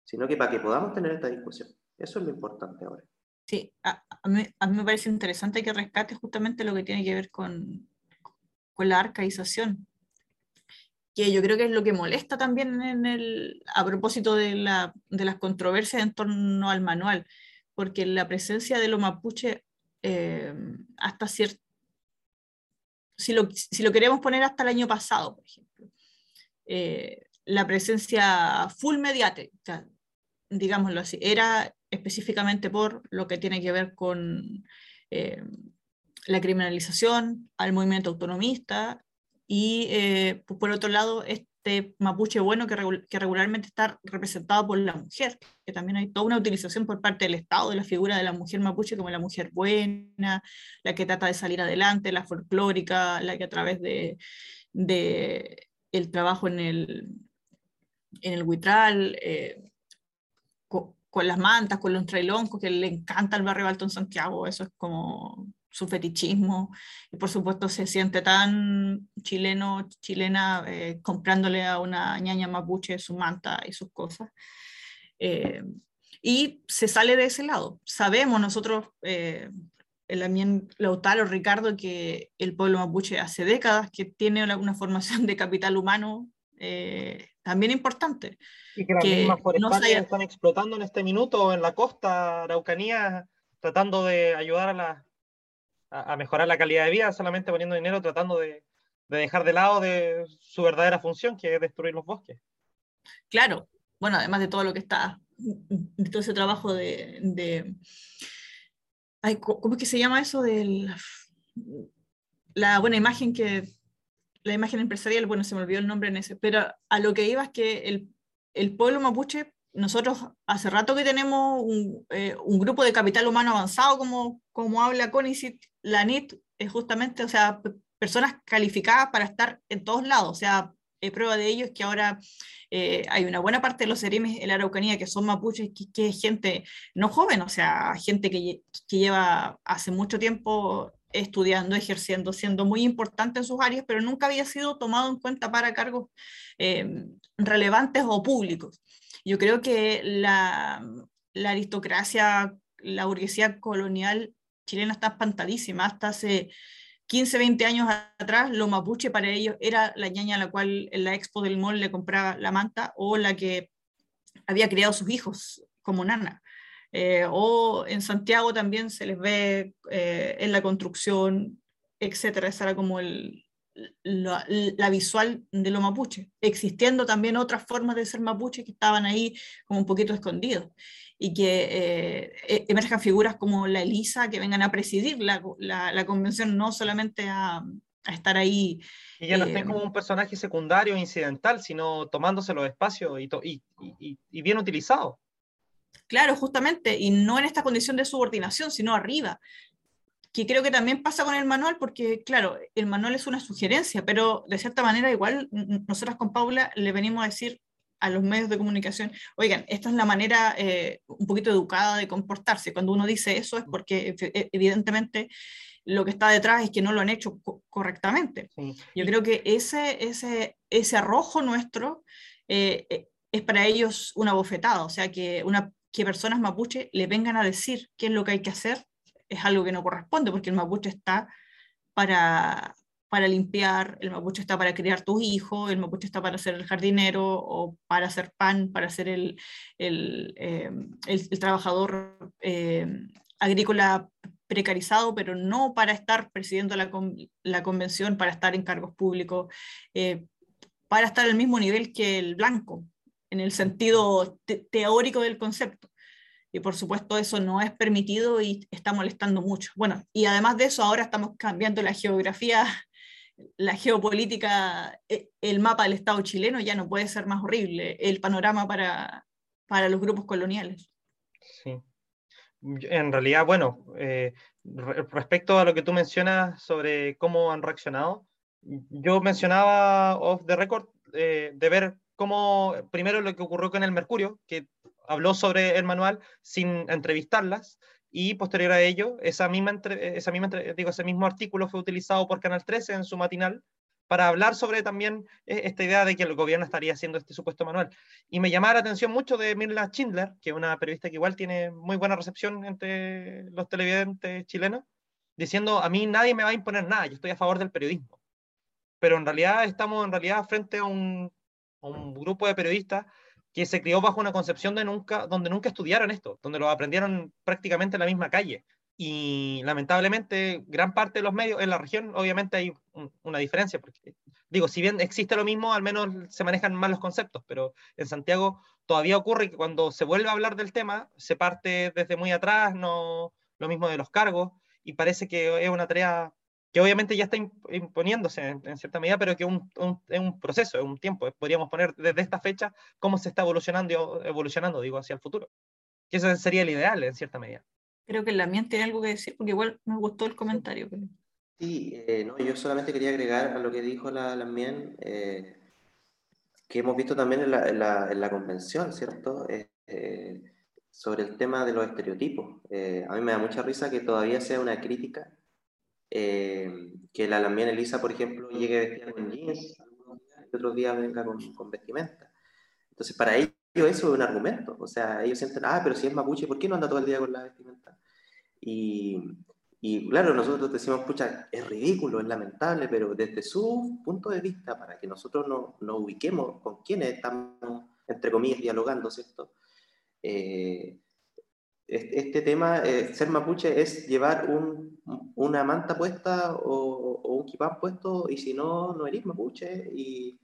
B: sino que para que podamos tener esta discusión. Eso es lo importante ahora.
C: Sí, a, a, mí, a mí, me parece interesante que rescate justamente lo que tiene que ver con, con la arcaización, que yo creo que es lo que molesta también en el, a propósito de, la, de las controversias en torno al manual porque la presencia de los mapuches eh, hasta cierto, si lo, si lo, queremos poner hasta el año pasado, por ejemplo, eh, la presencia full mediática, digámoslo así, era específicamente por lo que tiene que ver con eh, la criminalización al movimiento autonomista y eh, por otro lado este mapuche bueno que, que, regularmente está representado por la mujer, que también hay toda una utilización por parte del Estado de la figura de la mujer mapuche como la mujer buena, la que trata de salir adelante, la folclórica, la que a través de, de el trabajo en el, en el huitral, eh, con, las mantas, con los trailoncos, que le encanta el barrio alto en Santiago, eso es como su fetichismo, y por supuesto se siente tan chileno, chilena, eh, comprándole a una ñaña mapuche su manta y sus cosas. Eh, y se sale de ese lado. Sabemos nosotros, eh, el Lautaro, Ricardo, que el pueblo mapuche hace décadas que tiene una, una formación de capital humano eh, también importante.
A: Y que las que mismas no haya... están explotando en este minuto en la costa araucanía, tratando de ayudar a la, a, mejorar la calidad de vida solamente poniendo dinero, tratando de, de, dejar de lado su verdadera función, que es destruir los bosques.
C: Claro, bueno, además de todo lo que está, de todo ese trabajo de... de ay, ¿Cómo es que se llama eso? De la buena imagen que... La imagen empresarial, bueno, se me olvidó el nombre en ese, pero a lo que iba es que el, el pueblo mapuche nosotros hace rato que tenemos un, eh, grupo de capital humano avanzado, como, como habla CONICIT, la NIT, es justamente, o sea, personas calificadas para estar en todos lados, o sea, eh, prueba de ello es que ahora eh, hay una buena parte de los seremes en la Araucanía que son mapuches, que, que, es gente no joven, o sea, gente que, que lleva hace mucho tiempo estudiando, ejerciendo, siendo muy importante en sus áreas, pero nunca había sido tomado en cuenta para cargos eh, relevantes o públicos. Yo creo que la, aristocracia, la burguesía colonial chilena está espantadísima. Hasta hace 15, 20 años atrás, lo mapuche para ellos era la ñaña a la cual en la expo del mall le compraba la manta o la que había criado sus hijos como nana. Eh, o en Santiago también se les ve eh, en la construcción, etcétera. Esa era como la, la, visual de lo mapuche, existiendo también otras formas de ser mapuche que estaban ahí como un poquito escondidos y que eh, emerjan figuras como la Elisa que vengan a presidir la, la, la convención, no solamente a, a, estar ahí.
A: Y ya no eh, estén como un personaje secundario, incidental, sino tomándose los espacios y, y, y, y bien utilizado.
C: Claro, justamente, y no en esta condición de subordinación, sino arriba que creo que también pasa con el manual, porque claro, el manual es una sugerencia, pero de cierta manera igual nosotras con Paula le venimos a decir a los medios de comunicación, oigan, esta es la manera eh, un poquito educada de comportarse. Cuando uno dice eso es porque e, evidentemente lo que está detrás es que no lo han hecho co correctamente. Sí. Yo creo que ese, ese, ese arrojo nuestro eh, eh, es para ellos una bofetada, o sea, que, una, que personas mapuche le vengan a decir qué es lo que hay que hacer es algo que no corresponde, porque el mapuche está para, para limpiar, el mapuche está para criar tus hijos, el mapuche está para ser el jardinero o para hacer pan, para ser el, el, eh, el, el trabajador eh, agrícola precarizado, pero no para estar presidiendo la, la convención, para estar en cargos públicos, eh, para estar al mismo nivel que el blanco, en el sentido teórico del concepto. Y por supuesto eso no es permitido y está molestando mucho. Bueno, y además de eso, ahora estamos cambiando la geografía, la geopolítica, e, el mapa del Estado chileno ya no puede ser más horrible, el panorama para, para los grupos coloniales.
A: Sí. En realidad, bueno, eh, respecto a lo que tú mencionas sobre cómo han reaccionado, yo mencionaba off the record eh, de ver cómo, primero lo que ocurrió con el Mercurio, que habló sobre el manual sin entrevistarlas, y posterior a ello, esa misma, digo, ese mismo artículo fue utilizado por Canal 13 en su matinal para hablar sobre también eh, esta idea de que el gobierno estaría haciendo este supuesto manual. Y me llamaba la atención mucho de Mirla Schindler, que es una periodista que igual tiene muy buena recepción entre los televidentes chilenos, diciendo, a mí nadie me va a imponer nada, yo estoy a favor del periodismo. Pero en realidad estamos en realidad frente a un grupo de periodistas que se crió bajo una concepción de nunca, donde nunca estudiaron esto, donde lo aprendieron prácticamente en la misma calle. Y lamentablemente, gran parte de los medios en la región, obviamente hay una diferencia, porque digo, si bien existe lo mismo, al menos se manejan más los conceptos, pero en Santiago todavía ocurre que cuando se vuelve a hablar del tema, se parte desde muy atrás, no lo mismo de los cargos, y parece que es una tarea que obviamente ya está imponiéndose en, cierta medida, pero que es un, un, proceso, es un tiempo. Podríamos poner desde esta fecha cómo se está evolucionando, evolucionando digo, hacia el futuro. Que eso sería el ideal en cierta medida.
C: Creo que la mía tiene algo que decir, porque igual me gustó el comentario.
B: Sí, eh, no, yo solamente quería agregar a lo que dijo la, la Mien, eh, que hemos visto también en la, en la, convención, ¿cierto? Eh, sobre el tema de los estereotipos. a mí me da mucha risa que todavía sea una crítica que la Lambien Elisa, por ejemplo, llegue vestida con jeans, y otros días venga con, con vestimenta. Entonces, para ellos eso es un argumento. O sea, ellos sienten, ah, pero si es mapuche, ¿por qué no anda todo el día con la vestimenta? Y, y claro, nosotros decimos, pucha, es ridículo, es lamentable, pero desde su punto de vista, para que nosotros nos no ubiquemos con quienes estamos, entre comillas, dialogando, ¿cierto? Eh, este tema, eh, ser mapuche, es llevar un, una manta puesta o, o un kipán puesto, y si no, no eres mapuche. Y,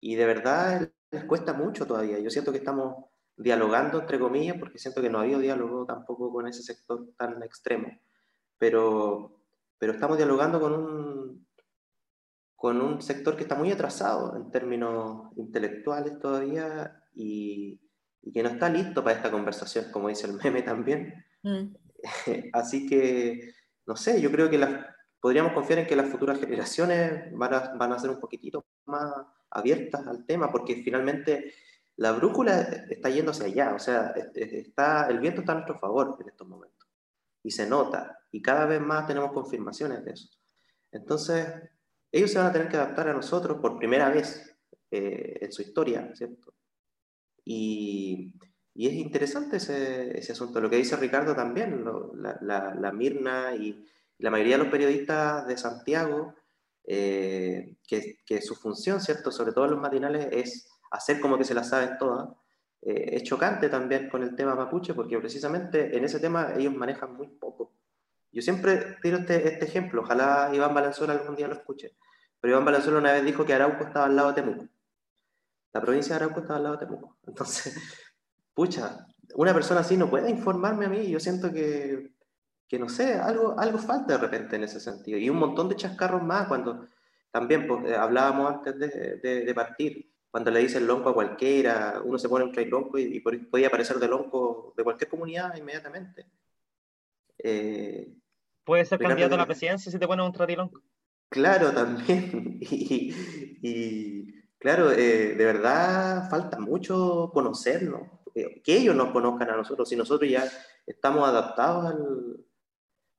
B: y de verdad les cuesta mucho todavía. Yo siento que estamos dialogando, entre comillas, porque siento que no ha habido diálogo tampoco con ese sector tan extremo, pero, pero estamos dialogando con un, con un sector que está muy atrasado en términos intelectuales todavía y, que no está listo para esta conversación, como dice el meme también. Mm. [laughs] Así que, no sé, yo creo que las, podríamos confiar en que las futuras generaciones van a, van a ser un poquitito más abiertas al tema, porque finalmente la brújula está yendo hacia allá, o sea, está, el viento está a nuestro favor en estos momentos, y se nota, y cada vez más tenemos confirmaciones de eso. Entonces, ellos se van a tener que adaptar a nosotros por primera vez eh, en su historia, ¿cierto? Y, es interesante ese, asunto. Lo que dice Ricardo también, la, Mirna y la mayoría de los periodistas de Santiago eh, que, su función, ¿cierto? Sobre todo los matinales, es hacer como que se la saben todas. Eh, es chocante también con el tema mapuche, porque precisamente en ese tema ellos manejan muy poco. Yo siempre tiro este, este ejemplo, ojalá Iván Valenzuela algún día lo escuche, pero Iván Valenzuela una vez dijo que Arauco estaba al lado de Temuco. La provincia de Arauco estaba al lado de Temuco. [laughs] Entonces, pucha, una persona así no puede informarme a mí, yo siento que que no sé, algo, algo falta de repente en ese sentido. Y un montón de chascarros más cuando también pues, eh, hablábamos antes de, de, partir, cuando le dicen lonco a cualquiera, uno se pone un tray lonco y, podía aparecer de lonco de cualquier comunidad inmediatamente.
A: Eh, Puede ser candidato a la presidencia si te pones un lonco.
B: Claro, también. [laughs] y, claro, eh, de verdad falta mucho conocernos, que ellos nos conozcan a nosotros, si nosotros ya estamos adaptados al,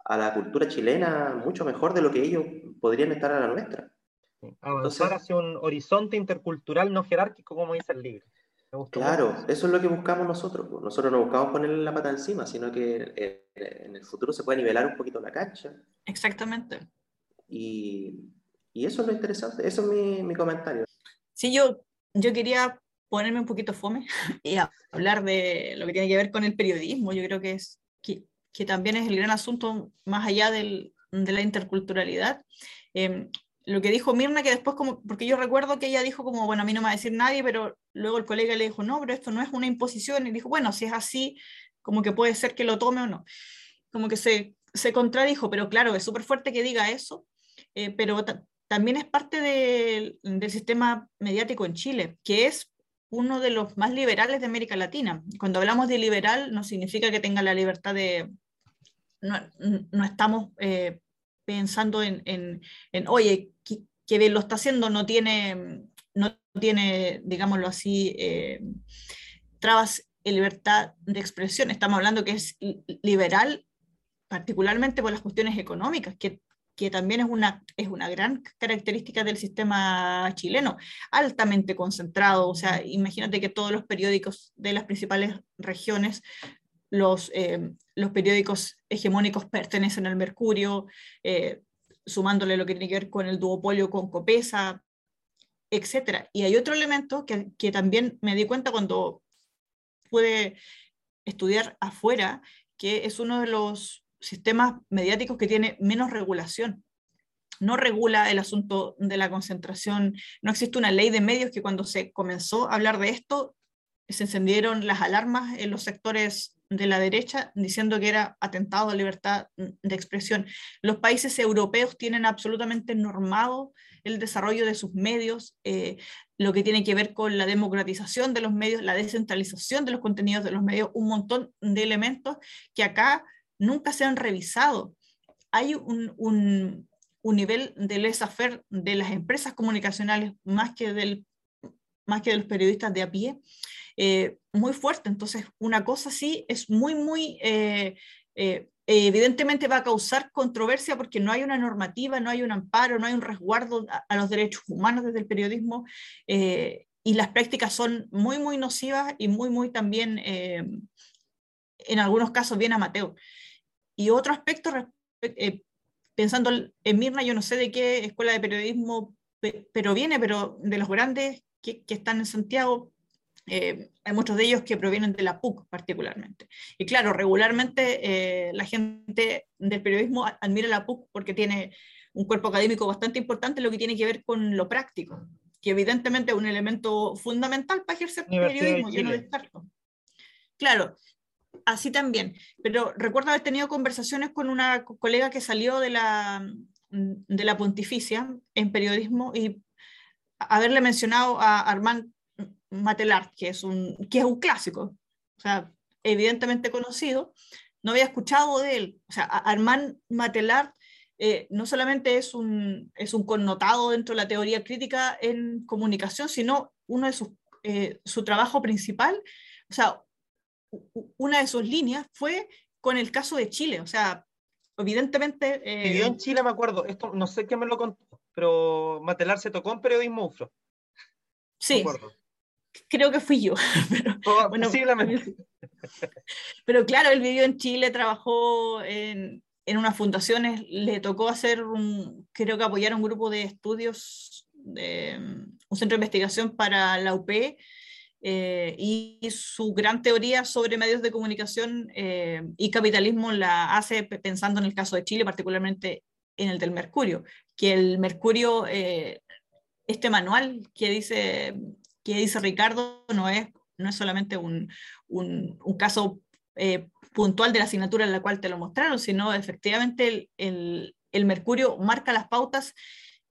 B: a la cultura chilena mucho mejor de lo que ellos podrían estar a la nuestra.
A: Avanzar hacia un horizonte intercultural no jerárquico, como dice el libro.
B: Claro, eso es lo que buscamos nosotros. Pues. Nosotros no buscamos ponerle la pata encima, sino que en el futuro se puede nivelar un poquito la cancha.
C: Exactamente.
B: Y, y eso es lo interesante, eso es mi, mi, comentario.
C: Sí, yo, yo quería ponerme un poquito fome [laughs] y hablar de lo que tiene que ver con el periodismo. Yo creo que es que que también es el gran asunto más allá del, de la interculturalidad. Em, lo que dijo Mirna, que después, como, porque yo recuerdo que ella dijo como, bueno, a mí no me va a decir nadie, pero luego el colega le dijo, no, pero esto no es una imposición, y dijo, bueno, si es así, como que puede ser que lo tome o no. Como que se, se contradijo, pero claro, es súper fuerte que diga eso, eh, pero también es parte del sistema mediático en Chile, que es uno de los más liberales de América Latina. Cuando hablamos de liberal, no significa que tenga la libertad de... No, no estamos eh, pensando en, en, en, oye, que bien lo está haciendo, no tiene, no tiene digámoslo así, eh, trabas en libertad de expresión. Estamos hablando que es liberal particularmente por las cuestiones económicas, que, que también es una, es una gran característica del sistema chileno, altamente concentrado. O sea, imagínate que todos los periódicos de las principales regiones los, eh, los, periódicos hegemónicos pertenecen al Mercurio, eh, sumándole lo que tiene que ver con el duopolio con Copesa, etc. Y hay otro elemento que, que también me di cuenta cuando pude estudiar afuera, que es uno de los sistemas mediáticos que tiene menos regulación. No regula el asunto de la concentración, no existe una ley de medios que cuando se comenzó a hablar de esto, se encendieron las alarmas en los sectores de la derecha diciendo que era atentado a la libertad de expresión. Los países europeos tienen absolutamente normado el desarrollo de sus medios, eh, lo que tiene que ver con la democratización de los medios, la descentralización de los contenidos de los medios, un montón de elementos que acá nunca se han revisado. Hay un, un, un nivel de laissez-faire de las empresas comunicacionales más que, del, más que de los periodistas de a pie, eh, muy fuerte. Entonces, una cosa sí es muy, muy... Eh, eh, evidentemente va a causar controversia porque no hay una normativa, no hay un amparo, no hay un resguardo a, los derechos humanos desde el periodismo y las prácticas son muy, muy nocivas y muy, muy también, en algunos casos, bien amateur. Y otro aspecto, pensando en Mirna, yo no sé de qué escuela de periodismo, pero viene, pero de los grandes que, que están en Santiago, eh, hay muchos de ellos que provienen de la PUC particularmente. Y claro, regularmente eh, la gente del periodismo admira la PUC porque tiene un cuerpo académico bastante importante lo que tiene que ver con lo práctico, que evidentemente es un elemento fundamental para ejercer periodismo, yo no descarto. Claro, así también. Pero recuerdo haber tenido conversaciones con una colega que salió de la, de la pontificia en periodismo y haberle mencionado a Armand Matelart, que es un, que es un clásico, o sea, evidentemente conocido, no había escuchado de él. O sea, Armand Matelart eh, no solamente es un, es un connotado dentro de la teoría crítica en comunicación, sino uno de sus, eh, su trabajo principal, o sea, una de sus líneas fue con el caso de Chile, o sea, evidentemente...
A: Eh, Vivió en Chile, me acuerdo, esto no sé quién me lo contó, pero Matelar se tocó en periodismo UFRO.
C: Sí, creo que fui yo. [laughs] Pero,
A: bueno, posiblemente.
C: Pero claro, él vivió en Chile, trabajó en, en unas fundaciones, le tocó hacer, un, creo que apoyar un grupo de estudios, de, un centro de investigación para la UP, eh, y su gran teoría sobre medios de comunicación eh, y capitalismo la hace pensando en el caso de Chile, particularmente en el del Mercurio, que el Mercurio, eh, este manual que dice que dice Ricardo no es, no es solamente un, un, un caso eh, puntual de la asignatura en la cual te lo mostraron, sino efectivamente el, el, el mercurio marca las pautas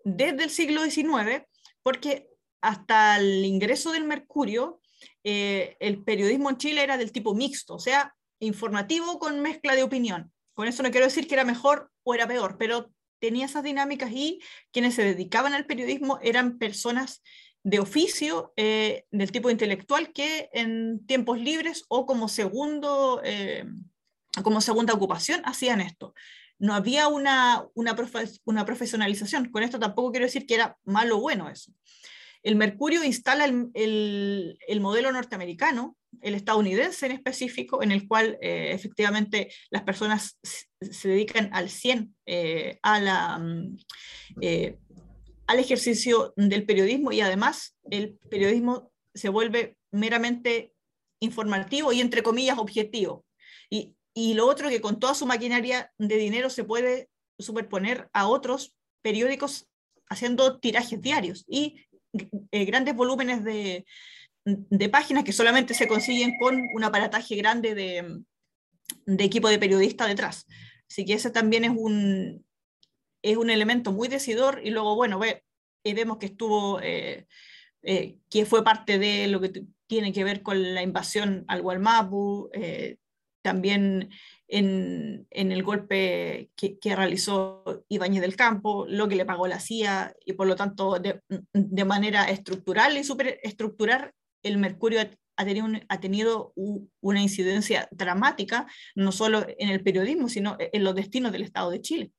C: desde el siglo XIX, porque hasta el ingreso del mercurio, eh, el periodismo en Chile era del tipo mixto, o sea, informativo con mezcla de opinión. Con eso no quiero decir que era mejor o era peor, pero tenía esas dinámicas y quienes se dedicaban al periodismo eran personas de oficio eh, del tipo intelectual que en tiempos libres o como, segundo, eh, como segunda ocupación hacían esto. No había una, una, profesionalización. Con esto tampoco quiero decir que era malo o bueno eso. El Mercurio instala el, el, el modelo norteamericano, el estadounidense en específico, en el cual eh, efectivamente las personas se dedican al 100 a la mm, al ejercicio del periodismo y además el periodismo se vuelve meramente informativo y entre comillas objetivo. Y lo otro que con toda su maquinaria de dinero se puede superponer a otros periódicos haciendo tirajes diarios y eh, grandes volúmenes de, de, páginas que solamente se consiguen con un aparataje grande de, de equipo de periodistas detrás. Así que ese también es un, es un elemento muy decidor y luego, bueno, ve, eh, vemos que estuvo, eh, que fue parte de lo que tiene que ver con la invasión al Gualmapu, también en, el golpe que, realizó Ibáñez del Campo, lo que le pagó la CIA, y por lo tanto, de, manera estructural y superestructural, el Mercurio ha, tenido, ha tenido una incidencia dramática, no solo en el periodismo, sino en los destinos del Estado de Chile.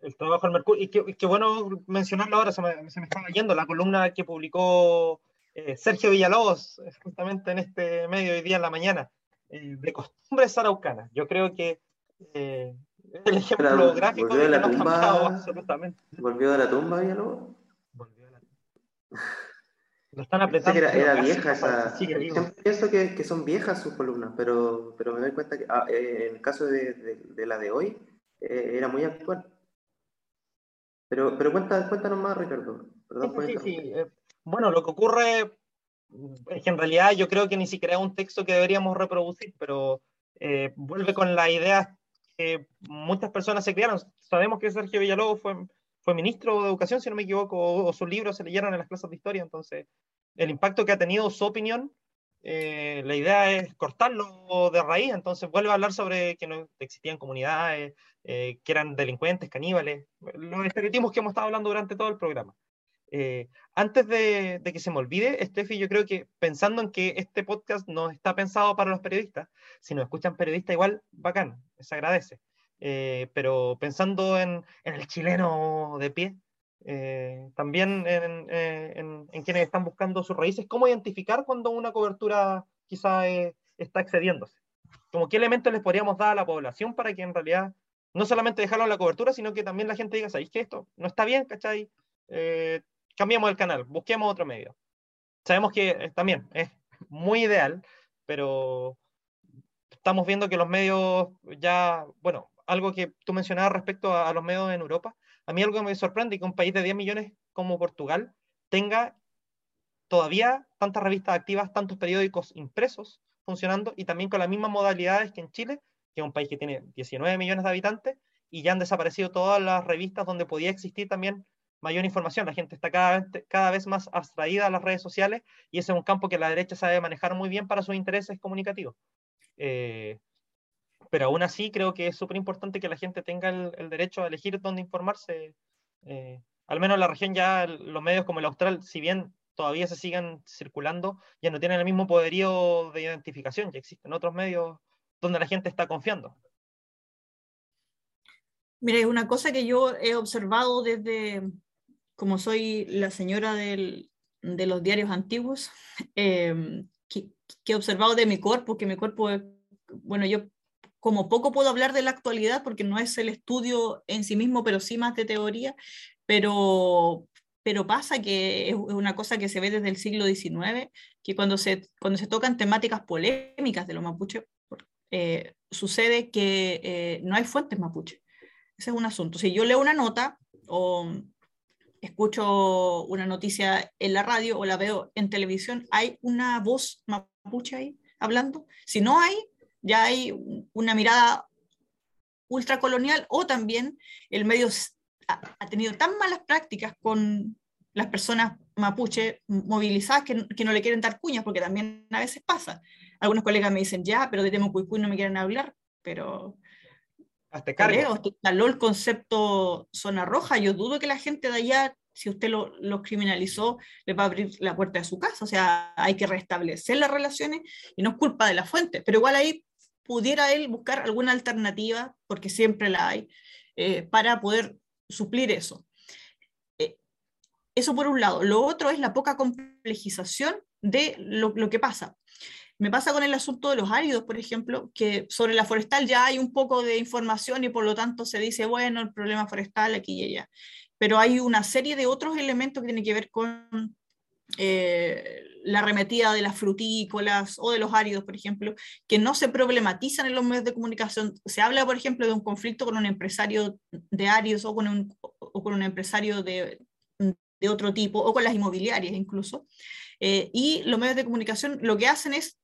A: El trabajo del Mercurio, y qué, bueno mencionarlo ahora, se me, se me, estaba yendo la columna que publicó eh, Sergio Villalobos, justamente en este medio hoy día en la mañana eh, de costumbres araucanas. Yo creo que eh, el ejemplo gráfico
B: de la tumba, absolutamente. ¿Volvió de la tumba, Villalobos? Volvió de la tumba.
A: Lo están apretando.
B: Era, era vieja esa. Pienso que, que, son viejas sus columnas, pero, pero me doy cuenta que ah, eh, en el caso de, de, la de hoy eh, era muy actual. Pero, pero cuenta, cuéntanos más, Ricardo.
A: Perdón sí, sí, sí. bueno, lo que ocurre en realidad yo creo que ni siquiera es un texto que deberíamos reproducir, pero eh, vuelve con la idea que muchas personas se criaron. Sabemos que Sergio Villalobos fue, fue ministro de Educación, si no me equivoco, o, sus libros se leyeron en las clases de historia, entonces el impacto que ha tenido su opinión, eh, la idea es cortarlo de raíz, entonces vuelve a hablar sobre que no existían comunidades, eh, que eran delincuentes, caníbales, los estereotipos que hemos estado hablando durante todo el programa. Eh, antes de, que se me olvide, Steffi, yo creo que pensando en que este podcast no está pensado para los periodistas, si nos escuchan periodistas igual, bacán, se agradece. Eh, pero pensando en, el chileno de pie, eh, también en, en, quienes están buscando sus raíces, ¿cómo identificar cuando una cobertura quizá está excediéndose? Como qué elementos les podríamos dar a la población para que en realidad no solamente dejarlo en la cobertura, sino que también la gente diga, ¿sabéis que esto no está bien, cachai? Cambiamos el canal, busquemos otro medio. Sabemos que eh, también es muy ideal, pero estamos viendo que los medios ya, bueno, algo que tú mencionabas respecto a, los medios en Europa, a mí algo que me sorprende que un país de 10 millones como Portugal tenga todavía tantas revistas activas, tantos periódicos impresos funcionando y también con las mismas modalidades que en Chile, que es un país que tiene 19 millones de habitantes y ya han desaparecido todas las revistas donde podía existir también mayor información. La gente está cada vez, más abstraída a las redes sociales y ese es un campo que la derecha sabe manejar muy bien para sus intereses comunicativos. Eh, pero aún así creo que es súper importante que la gente tenga el, derecho a elegir dónde informarse. Eh, al menos en la región ya los medios como el Austral, si bien todavía se sigan circulando, ya no tienen el mismo poderío de identificación, ya existen otros medios donde la gente está confiando.
C: Mira, una cosa que yo he observado desde, como soy la señora de los diarios antiguos, em, que, he observado de mi cuerpo, que mi cuerpo, bueno, yo como poco puedo hablar de la actualidad porque no es el estudio en sí mismo, pero sí más de teoría, pero, pero pasa que es una cosa que se ve desde el siglo XIX, que cuando se, cuando se tocan temáticas polémicas de los mapuches, eh, sucede que eh, no hay fuentes mapuche. Ese es un asunto. Si yo leo una nota o escucho una noticia en la radio o la veo en televisión, hay una voz mapuche ahí hablando. Si no hay, ya hay una mirada ultracolonial o también el medio ha, tenido tan malas prácticas con las personas mapuche movilizadas que, no le quieren dar cuñas, porque también a veces pasa. Algunos colegas me dicen, ya, pero de Temucuicú no me quieren hablar, pero
A: hasta cargo.
C: instaló el concepto zona roja. Yo dudo que la gente de allá, si usted lo, criminalizó, le va a abrir la puerta de su casa. O sea, hay que restablecer las relaciones y no es culpa de la fuente. Pero igual ahí pudiera él buscar alguna alternativa, porque siempre la hay, eh, para poder suplir eso. Eh, eso por un lado. Lo otro es la poca complejización de lo, lo que pasa. Me pasa con el asunto de los áridos, por ejemplo, que sobre la forestal ya hay un poco de información y por lo tanto se dice, bueno, el problema forestal aquí y allá. Pero hay una serie de otros elementos que tienen que ver con eh, la arremetida de las frutícolas o de los áridos, por ejemplo, que no se problematizan en los medios de comunicación. Se habla, por ejemplo, de un conflicto con un empresario de áridos o con un, o con un empresario de, de otro tipo, o con las inmobiliarias incluso. Eh, y los medios de comunicación lo que hacen es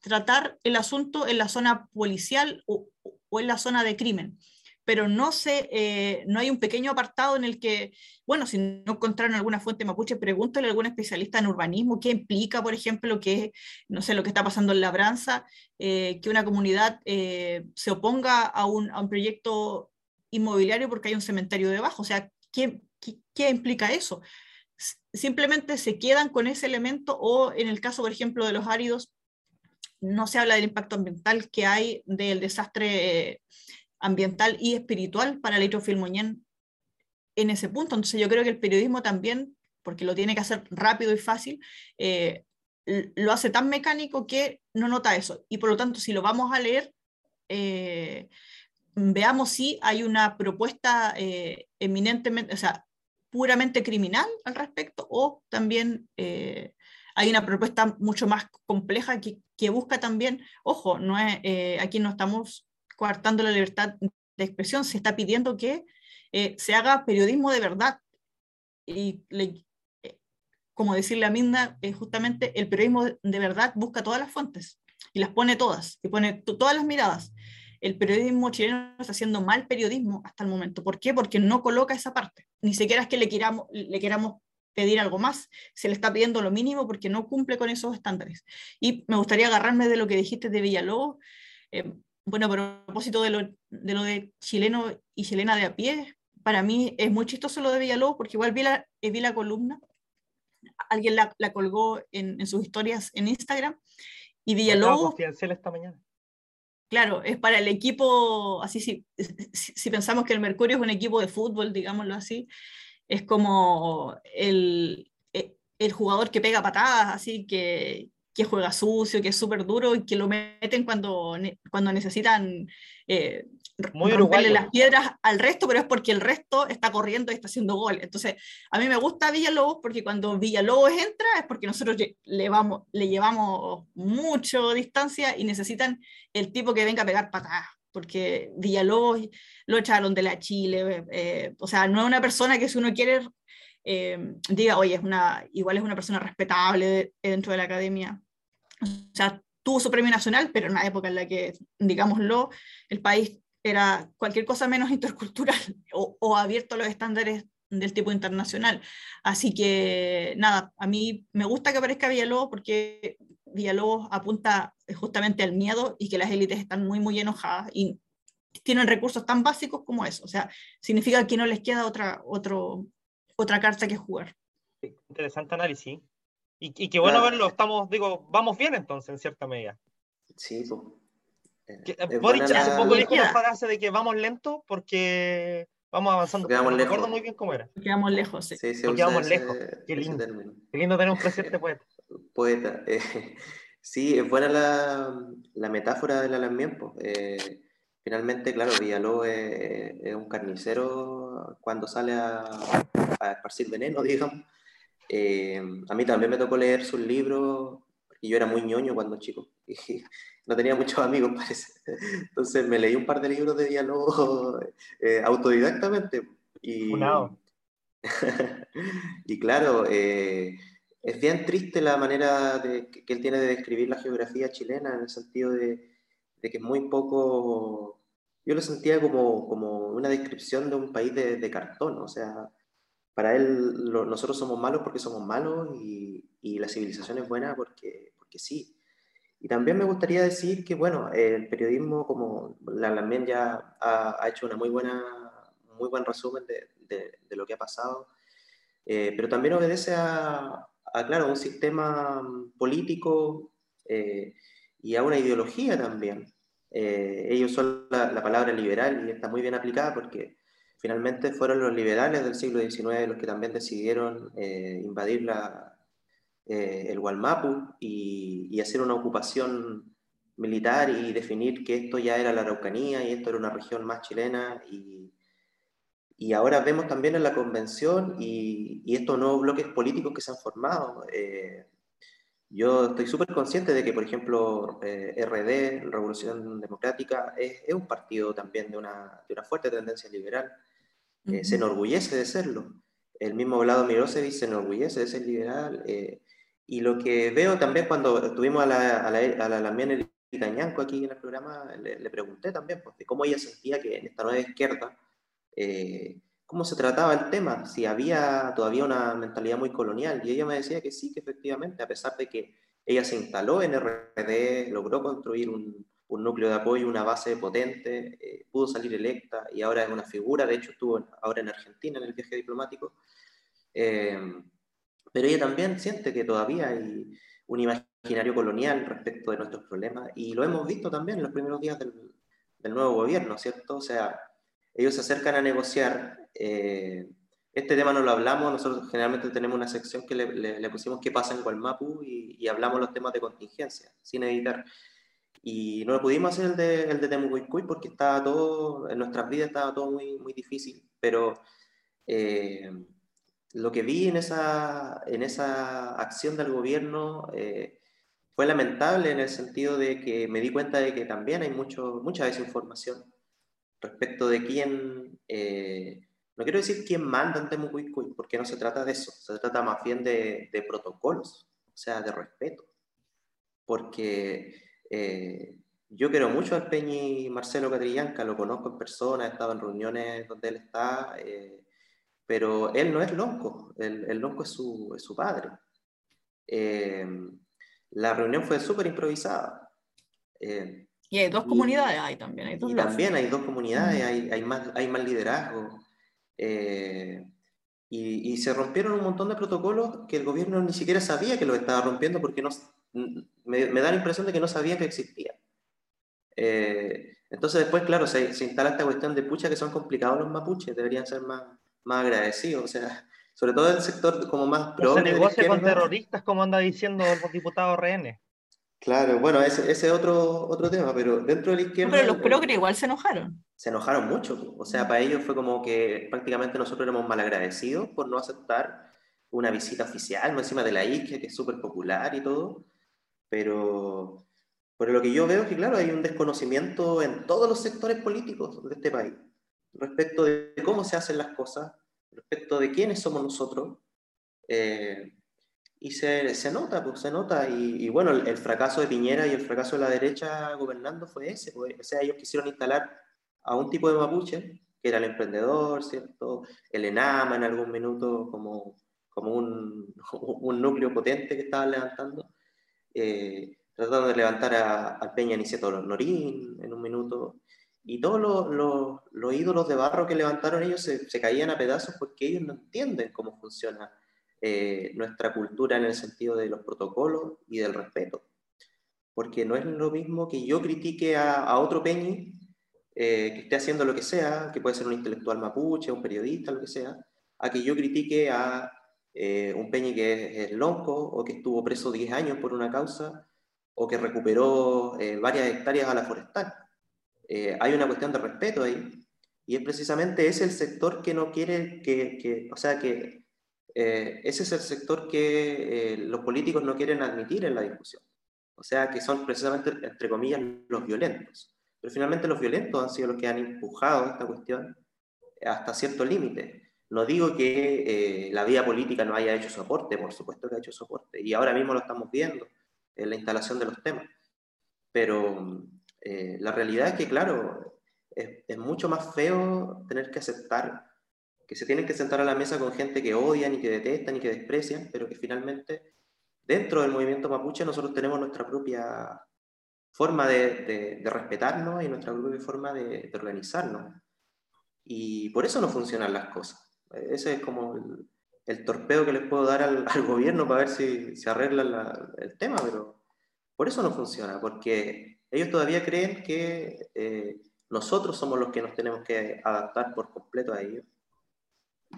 C: tratar el asunto en la zona policial o, en la zona de crimen pero no, se, eh, no hay un pequeño apartado en el que, bueno, si no encontraron alguna fuente mapuche, pregúntale a algún especialista en urbanismo qué implica, por ejemplo, lo que no sé, lo que está pasando en Labranza, eh, que una comunidad eh, se oponga a un, proyecto inmobiliario porque hay un cementerio debajo. O sea, ¿qué, qué, qué implica eso? Simplemente se quedan con ese elemento o en el caso, por ejemplo, de los áridos, no se habla del impacto ambiental que hay del desastre ambiental y espiritual para Leito Filmoñén en ese punto. Entonces yo creo que el periodismo también, porque lo tiene que hacer rápido y fácil, eh, lo hace tan mecánico que no nota eso. Y por lo tanto, si lo vamos a leer, eh, veamos si hay una propuesta eh, eminentemente, o sea, puramente criminal al respecto, o también hay una propuesta mucho más compleja que, que busca también, ojo, no es, aquí no estamos coartando la libertad de expresión, se está pidiendo que eh, se haga periodismo de verdad. Y eh, como decirle a Minda, eh, justamente el periodismo de verdad busca todas las fuentes y las pone todas, y pone todas las miradas. El periodismo chileno está haciendo mal periodismo hasta el momento. ¿Por qué? Porque no coloca esa parte. Ni siquiera es que le queramos, le queramos pedir algo más, se le está pidiendo lo mínimo porque no cumple con esos estándares. Y me gustaría agarrarme de lo que dijiste de Villalobos bueno, a propósito de lo, de lo de chileno y chilena de a pie, para mí es muy chistoso lo de Villalobos, porque igual vi la, eh, vi la columna, alguien la, la colgó en, en, sus historias en Instagram, y Villalobos...
A: esta mañana.
C: Claro, es para el equipo, así si, si, pensamos que el Mercurio es un equipo de fútbol, digámoslo así, es como el, eh, el jugador que pega patadas, así que, que juega sucio, que es súper duro y que lo meten cuando, cuando necesitan eh, Muy romperle las piedras al resto, pero es porque el resto está corriendo y está haciendo gol. Entonces, a mí me gusta Villalobos porque cuando Villalobos entra es porque nosotros le, vamos, le llevamos mucho distancia y necesitan el tipo que venga a pegar patadas porque Villalobos lo echaron de la Chile, eh, o sea, no es una persona que si uno quiere eh, diga, oye, es una, igual es una persona respetable dentro de la academia. O sea, tuvo su premio nacional, pero en una época en la que, digámoslo, el país era cualquier cosa menos intercultural [laughs] o, o abierto a los estándares del tipo internacional. Así que nada, a mí me gusta que aparezca Villalobos porque Villalobos apunta justamente al miedo y que las élites están muy, muy enojadas y tienen recursos tan básicos como eso. O sea, significa que no les queda otra, otro, otra carta que jugar.
A: Interesante análisis. Y, y qué bueno verlo, estamos, digo, vamos bien entonces, en cierta medida.
B: Sí, pues.
A: Eh, Boric hace la... poco dijo la frase de que vamos lento porque vamos avanzando.
B: Quedamos
A: no
B: lejos.
A: recuerdo muy bien cómo era.
C: Quedamos lejos, sí.
B: sí, sí
A: Porque quedamos
B: ese,
A: lejos. Qué lindo. Qué lindo tener un [laughs] presidente poeta.
B: Poeta. Eh, [laughs] sí, es buena la, la metáfora del alambiempo. Eh, finalmente, claro, Villalobos es, es, un carnicero cuando sale a, a esparcir veneno, [laughs] digamos. Eh, a mí también me tocó leer sus libros, y yo era muy ñoño cuando chico, [laughs] y no tenía muchos amigos, [laughs] parece. Entonces me leí un par de libros de diálogo [laughs] eh, autodidactamente. Y, y claro, eh, es bien triste la manera de, que él tiene de describir la geografía chilena, en el sentido de, de que es muy poco... Yo lo sentía como, como una descripción de un país de, de cartón, o sea, para él lo, nosotros somos malos porque somos malos y, y, la civilización es buena porque, porque sí. Y también me gustaría decir que, bueno, el periodismo, como la ya ha, hecho una muy buena, muy buen resumen de, de, lo que ha pasado, eh, pero también obedece a, a, claro, un sistema político eh, y a una ideología también. Eh, ellos son la, la palabra liberal y está muy bien aplicada porque finalmente fueron los liberales del siglo XIX los que también decidieron invadir la, eh, el Gualmapu y, y, hacer una ocupación militar y definir que esto ya era la Araucanía y esto era una región más chilena y, Y ahora vemos también en la convención y, y estos nuevos bloques políticos que se han formado. Eh, yo estoy súper consciente de que, por ejemplo, eh, RD, Revolución Democrática, es, es, un partido también de una, de una fuerte tendencia liberal. Eh, Se enorgullece de serlo. El mismo Vlado Mirosevic se enorgullece de ser liberal. Eh, y lo que veo también cuando estuvimos a la, a la, a la, aquí en el programa, le, le, pregunté también pues, de cómo ella sentía que en esta nueva izquierda eh, cómo se trataba el tema, si había todavía una mentalidad muy colonial. Y ella me decía que sí, que efectivamente, a pesar de que ella se instaló en RD, logró construir un, un núcleo de apoyo, una base potente, eh, pudo salir electa y ahora es una figura, de hecho estuvo ahora en Argentina en el viaje diplomático. Eh, pero ella también siente que todavía hay un imaginario colonial respecto de nuestros problemas y lo hemos visto también en los primeros días del, del nuevo gobierno, ¿cierto? O sea, ellos se acercan a negociar. Eh, este tema no lo hablamos, nosotros generalmente tenemos una sección que le, le, le pusimos qué pasa en Gualmapu y, y, hablamos los temas de contingencia, sin editar. Y no lo pudimos hacer el de, el de porque estaba todo, en nuestras vidas estaba todo muy, muy difícil, pero eh, lo que vi en esa, en esa acción del gobierno eh, fue lamentable en el sentido de que me di cuenta de que también hay mucho, mucha desinformación respecto de quién, eh, no quiero decir quién manda en Temucuicuy, porque no se trata de eso, se trata más bien de, de protocolos, o sea, de respeto. Porque eh, yo quiero mucho al Peñi Marcelo Catrillanca, lo conozco en persona, he estado en reuniones donde él está, eh, pero él no es lonco, el, el lonco es su, es su padre. Eh, la reunión fue súper improvisada.
C: Eh, y hay dos comunidades, hay también. Hay dos
B: y también hay dos comunidades, hay, hay, más, hay más liderazgo. Eh, y, y, se rompieron un montón de protocolos que el gobierno ni siquiera sabía que lo estaba rompiendo porque no, me, me da la impresión de que no sabía que existía. Eh, entonces después, claro, se, se, instala esta cuestión de pucha que son complicados los mapuches, deberían ser más, más agradecidos, o sea, sobre todo el sector como más
A: pro. Se negocia con terroristas, como anda diciendo el diputado rehenes.
B: Claro, bueno, ese, es otro, otro tema, pero dentro de la izquierda...
C: pero los progres igual se enojaron.
B: Se enojaron mucho, o sea, para ellos fue como que prácticamente nosotros éramos malagradecidos por no aceptar una visita oficial, encima de la isquia, que es súper popular y todo, pero, pero lo que yo veo es que, claro, hay un desconocimiento en todos los sectores políticos de este país respecto de cómo se hacen las cosas, respecto de quiénes somos nosotros, eh, y se, se, nota, pues se nota. Y, y bueno, el, fracaso de Piñera y el fracaso de la derecha gobernando fue ese. Pues, o sea, ellos quisieron instalar a un tipo de mapuche, que era el emprendedor, ¿cierto? El enama en algún minuto como, como un, [laughs] un núcleo potente que estaban levantando. Eh, tratando de levantar a, a Peña Niceto Norín en un minuto. Y todos los, los, los, ídolos de barro que levantaron ellos se, caían a pedazos porque ellos no entienden cómo funciona eh, nuestra cultura en el sentido de los protocolos y del respeto. Porque no es lo mismo que yo critique a, otro peñi eh, que esté haciendo lo que sea, que puede ser un intelectual mapuche, un periodista, lo que sea, a que yo critique a eh, un peñi que es, es, lonco o que estuvo preso 10 años por una causa o que recuperó varias hectáreas a la forestal. Eh, hay una cuestión de respeto ahí y es precisamente ese el sector que no quiere que, que o sea, que eh, ese es el sector que eh, los políticos no quieren admitir en la discusión. O sea, que son precisamente, entre comillas, los violentos. Pero finalmente los violentos han sido los que han empujado esta cuestión hasta cierto límite. No digo que eh, la vía política no haya hecho soporte, por supuesto que ha hecho soporte, y ahora mismo lo estamos viendo en la instalación de los temas. Pero eh, la realidad es que, claro, es, mucho más feo tener que aceptar que se tienen que sentar a la mesa con gente que odian y que detestan y que desprecian, pero que finalmente dentro del movimiento mapuche nosotros tenemos nuestra propia forma de, de, respetarnos y nuestra propia forma de, de, organizarnos. Y por eso no funcionan las cosas. Ese es como el, el torpeo que les puedo dar al, [laughs] gobierno para ver si se arregla la, el tema, pero por eso no funciona, porque ellos todavía creen que eh, nosotros somos los que nos tenemos que adaptar por completo a ellos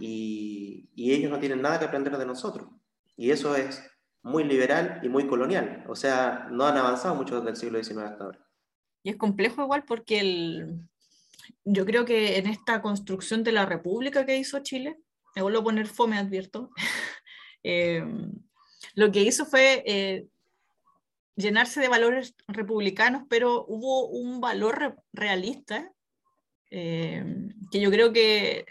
B: y, y, ellos no tienen nada que aprender de nosotros. Y eso es muy liberal y muy colonial. O sea, no han avanzado mucho desde el siglo XIX hasta ahora.
C: Y es complejo igual porque el, yo creo que en esta construcción de la república que hizo Chile, me vuelvo a poner fome, advierto, [laughs] eh, lo que hizo fue eh, llenarse de valores republicanos, pero hubo un valor realista eh, que yo creo que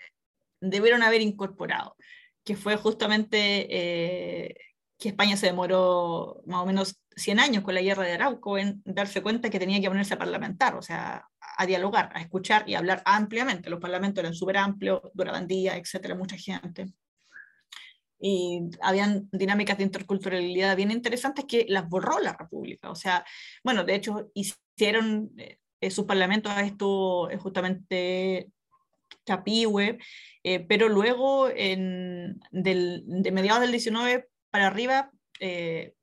C: debieron haber incorporado, que fue justamente que España se demoró más o menos 100 años con la guerra de Arauco en darse cuenta que tenía que ponerse a parlamentar, o sea, a dialogar, a escuchar y a hablar ampliamente. Los parlamentos eran súper amplios, duraban días, etcétera, mucha gente. Y habían dinámicas de interculturalidad bien interesantes que las borró la República. O sea, bueno, de hecho, hicieron eh, sus parlamentos a esto eh, justamente Chapihue, eh, pero luego en, del, de mediados del 19 para arriba eh,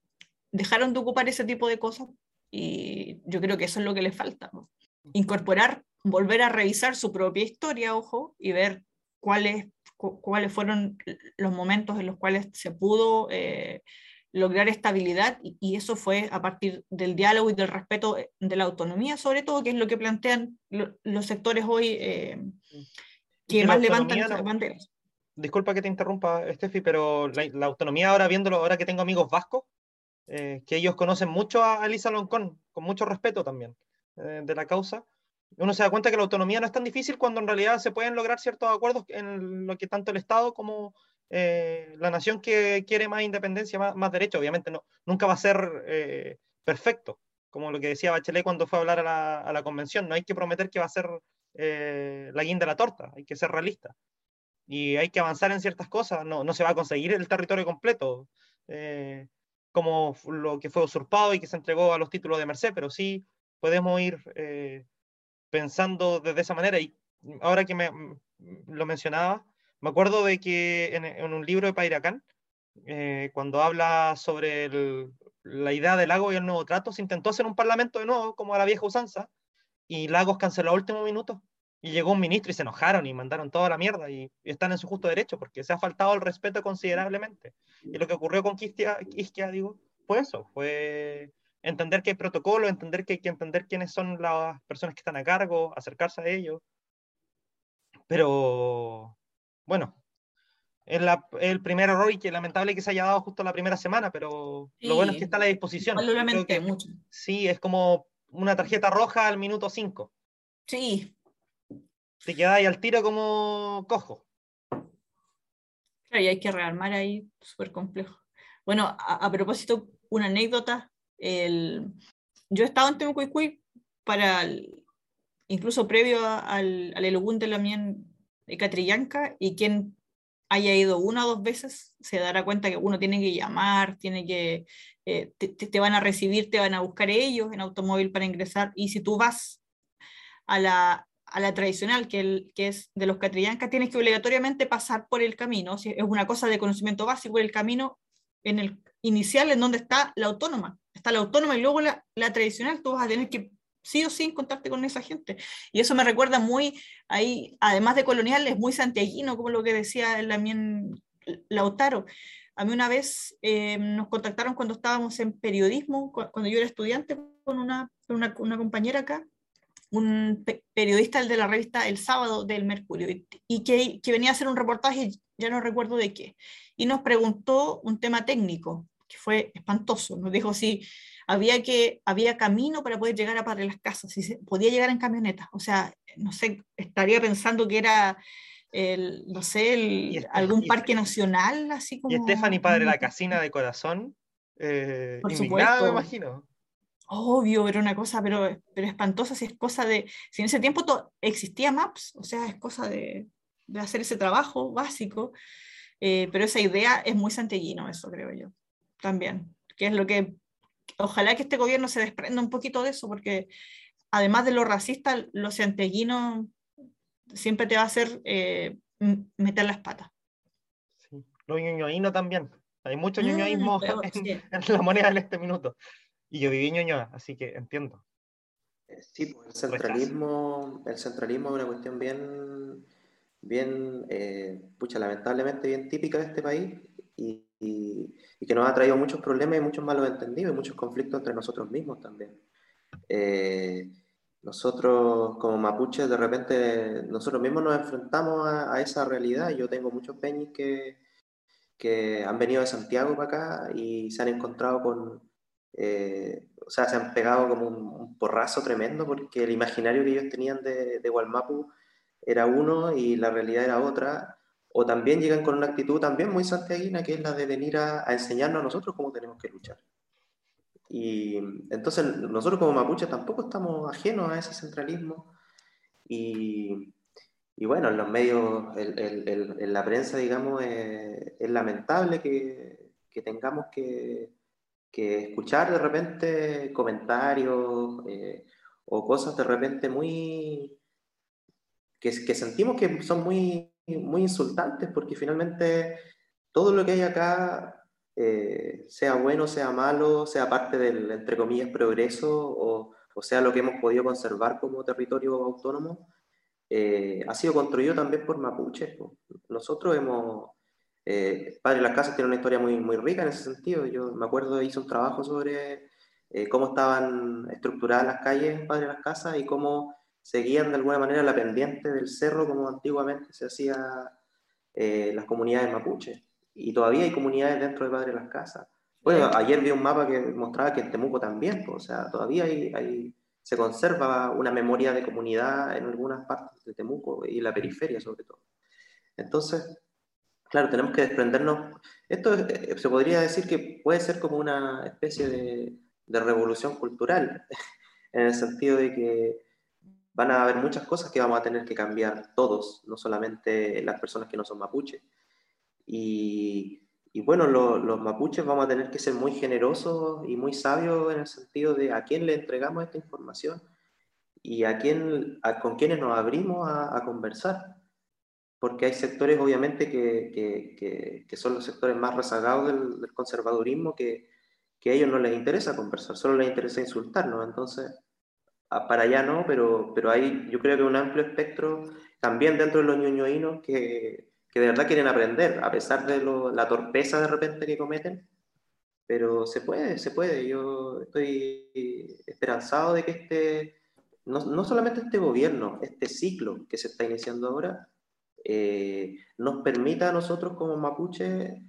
C: dejaron de ocupar ese tipo de cosas y yo creo que eso es lo que les falta. Incorporar, volver a revisar su propia historia, ojo, y ver cuáles, cuáles fueron los momentos en los cuales se pudo eh, lograr estabilidad y, eso fue a partir del diálogo y del respeto de la autonomía, sobre todo, que es lo que plantean los sectores hoy eh, que más levantan esas banderas.
A: Disculpa que te interrumpa, Steffi, pero la, autonomía ahora viéndolo, ahora que tengo amigos vascos, eh, que ellos conocen mucho a Elisa Loncón, con mucho respeto también eh, de la causa, uno se da cuenta que la autonomía no es tan difícil cuando en realidad se pueden lograr ciertos acuerdos en lo que tanto el Estado como eh, la nación que quiere más independencia, más, más derecho, obviamente no, nunca va a ser perfecto, como lo que decía Bachelet cuando fue a hablar a la, a la convención, no hay que prometer que va a ser la guinda de la torta, hay que ser realista. Y hay que avanzar en ciertas cosas, no, no se va a conseguir el territorio completo, eh, como lo que fue usurpado y que se entregó a los títulos de Merced, pero sí podemos ir eh, pensando desde esa manera. Y ahora que me, lo mencionaba, me acuerdo de que en, un libro de Pairacán, eh, cuando habla sobre la idea del lago y el nuevo trato, se intentó hacer un parlamento de nuevo, como a la vieja usanza, y Lagos canceló a último minuto y llegó un ministro y se enojaron y mandaron toda la mierda y, están en su justo derecho porque se ha faltado el respeto considerablemente. Y lo que ocurrió con Quisquia, digo, fue eso, fue entender que hay protocolo, entender que hay que entender quiénes son las personas que están a cargo, acercarse a ellos. Pero, bueno, es el primer error y que lamentable que se haya dado justo la primera semana, pero lo bueno es que está a la disposición.
C: mucho.
A: Sí, es como una tarjeta roja al minuto 5.
C: Sí,
A: te ahí al tiro como cojo.
C: Claro, y hay que rearmar ahí, súper complejo. Bueno, a, propósito, una anécdota. El, yo he estado en Temucuicui para, incluso previo al, al de la Mien de Catrillanca, y quien haya ido una o dos veces se dará cuenta que uno tiene que llamar, tiene que, eh, te, van a recibir, te van a buscar ellos en automóvil para ingresar, y si tú vas a la, a la tradicional, que, el, que es de los Catrillancas, tienes que obligatoriamente pasar por el camino, es una cosa de conocimiento básico, el camino en el inicial en donde está la autónoma, está la autónoma y luego la, la tradicional, tú vas a tener que sí o sí encontrarte con esa gente. Y eso me recuerda muy, ahí, además de colonial, es muy santiaguino, como lo que decía también Lautaro. A mí una vez eh, nos contactaron cuando estábamos en periodismo, cuando yo era estudiante, con una, una, una compañera acá, un periodista de la revista El Sábado del Mercurio y, que, que, venía a hacer un reportaje, ya no recuerdo de qué, y nos preguntó un tema técnico, que fue espantoso. Nos dijo si había, que, había camino para poder llegar a Padre las Casas, si se podía llegar en camioneta. O sea, no sé, estaría pensando que era el, no sé, el, algún parque nacional, así como...
A: Y Stephanie, padre la casina de corazón, eh, Por indignada, me imagino
C: obvio, era una cosa, pero, pero espantosa, si es cosa de, si en ese tiempo existía Maps, o sea, es cosa de, de hacer ese trabajo básico, eh, pero esa idea es muy santiaguino, eso creo yo, también, que es lo que, ojalá que este gobierno se desprenda un poquito de eso, porque además de lo racista, lo santiaguino siempre te va a hacer eh, meter las patas.
A: Sí. Lo ñoñoíno también, hay mucho mm, ñoñoísmo [laughs] en, en la moneda en este minuto. Y yo viví en Ñuñoa, así que entiendo.
B: Sí, pues, el centralismo, el centralismo es una cuestión bien, bien, eh, pucha, lamentablemente bien típica de este país y, que nos ha traído muchos problemas y muchos malos entendidos y muchos conflictos entre nosotros mismos también. Eh, nosotros como mapuches de repente, nosotros mismos nos enfrentamos a, esa realidad. Yo tengo muchos peñis que, que han venido de Santiago para acá y se han encontrado con, eh, o sea, se han pegado como un, porrazo tremendo porque el imaginario que ellos tenían de, de Gualmapu era uno y la realidad era otra. O también llegan con una actitud también muy santiaguina, que es la de venir a, a enseñarnos a nosotros cómo tenemos que luchar. Y entonces nosotros como mapuches tampoco estamos ajenos a ese centralismo. Y, y bueno, en los medios, en la prensa, digamos, es, lamentable que, que tengamos que, que, escuchar de repente comentarios eh, o cosas de repente muy... Que, que sentimos que son muy, muy insultantes porque finalmente todo lo que hay acá eh, sea bueno, sea malo, sea parte del, entre comillas, progreso o, o, sea lo que hemos podido conservar como territorio autónomo, eh, ha sido construido también por mapuches. Nosotros hemos, eh, Padre de las Casas tiene una historia muy, muy rica en ese sentido. Yo me acuerdo, hice un trabajo sobre eh, cómo estaban estructuradas las calles en Padre de las Casas y cómo seguían de alguna manera la pendiente del cerro como antiguamente se hacía las comunidades mapuches y todavía hay comunidades dentro de Padre Las Casas. Bueno, ayer vi un mapa que mostraba que en Temuco también, o sea, todavía hay, se conserva una memoria de comunidad en algunas partes de Temuco y la periferia sobre todo. Entonces, claro, tenemos que desprendernos. Esto eh, se podría decir que puede ser como una especie de, de revolución cultural, [laughs] en el sentido de que van a haber muchas cosas que vamos a tener que cambiar todos, no solamente las personas que no son mapuches. Y, bueno, los mapuches vamos a tener que ser muy generosos y muy sabios en el sentido de a quién le entregamos esta información y a quién, con quiénes nos abrimos a, conversar. Porque hay sectores, obviamente, que, que, son los sectores más rezagados del, conservadurismo, que, que, a ellos no les interesa conversar, solo les interesa insultarnos. Entonces, para allá no, pero, pero hay, yo creo que un amplio espectro, también dentro de los ñoñoínos, que, que de verdad quieren aprender, a pesar de la torpeza de repente que cometen, pero se puede, se puede. Yo estoy esperanzado de que este, no, no solamente este gobierno, este ciclo que se está iniciando ahora, eh, nos permita a nosotros como mapuche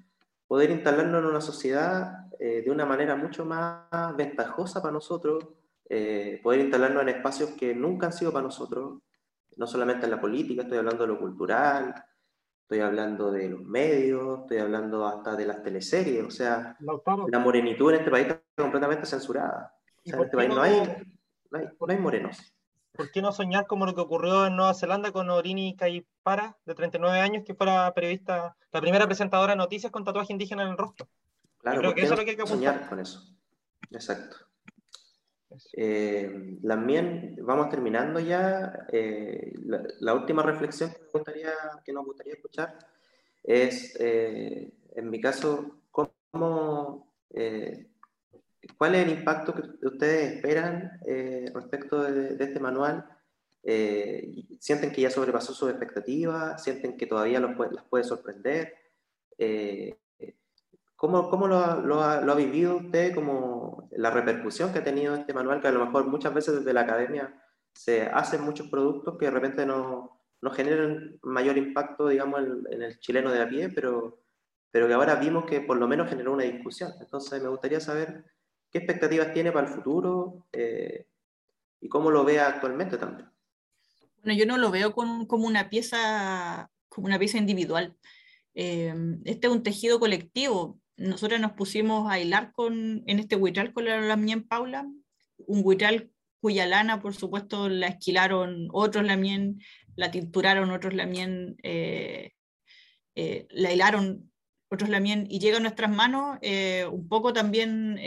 B: poder instalarnos en una sociedad eh, de una manera mucho más ventajosa para nosotros, eh, poder instalarnos en espacios que nunca han sido para nosotros, no solamente en la política, estoy hablando de lo cultural, estoy hablando de los medios, estoy hablando hasta de las teleseries, o sea, la morenitud en este país está completamente censurada. en este país no, hay, no, hay, morenos.
A: ¿Por qué no soñar como lo que ocurrió en Nueva Zelanda con Orini Caipara, de 39 años, que fuera periodista, la primera presentadora de noticias con tatuaje indígena en el rostro?
B: Claro, creo que eso es lo que hay que soñar con eso. Exacto. Eh, también vamos terminando ya. Eh, la, última reflexión que, me gustaría, que nos gustaría escuchar es, eh, en mi caso, cómo, cuál es el impacto que ustedes esperan respecto de, este manual. ¿Sienten que ya sobrepasó sus expectativas? ¿Sienten que todavía los las puede sorprender? ¿Cómo, cómo lo, lo, ha, vivido usted, como la repercusión que ha tenido este manual, que a lo mejor muchas veces desde la academia se hacen muchos productos que de repente no, no generan mayor impacto, digamos, en, el chileno de a pie, pero, pero que ahora vimos que por lo menos generó una discusión. Entonces me gustaría saber qué expectativas tiene para el futuro eh, y cómo lo ve actualmente también.
C: Bueno, yo no lo veo como, como una pieza como una pieza individual. Eh, este es un tejido colectivo nosotros nos pusimos a hilar con, en este huitral con la Lamien Paula, un huitral cuya lana, por supuesto, la esquilaron otros Lamien, la tinturaron otros Lamien, eh, eh, la hilaron otros Lamien, y llega a nuestras manos eh, un poco también,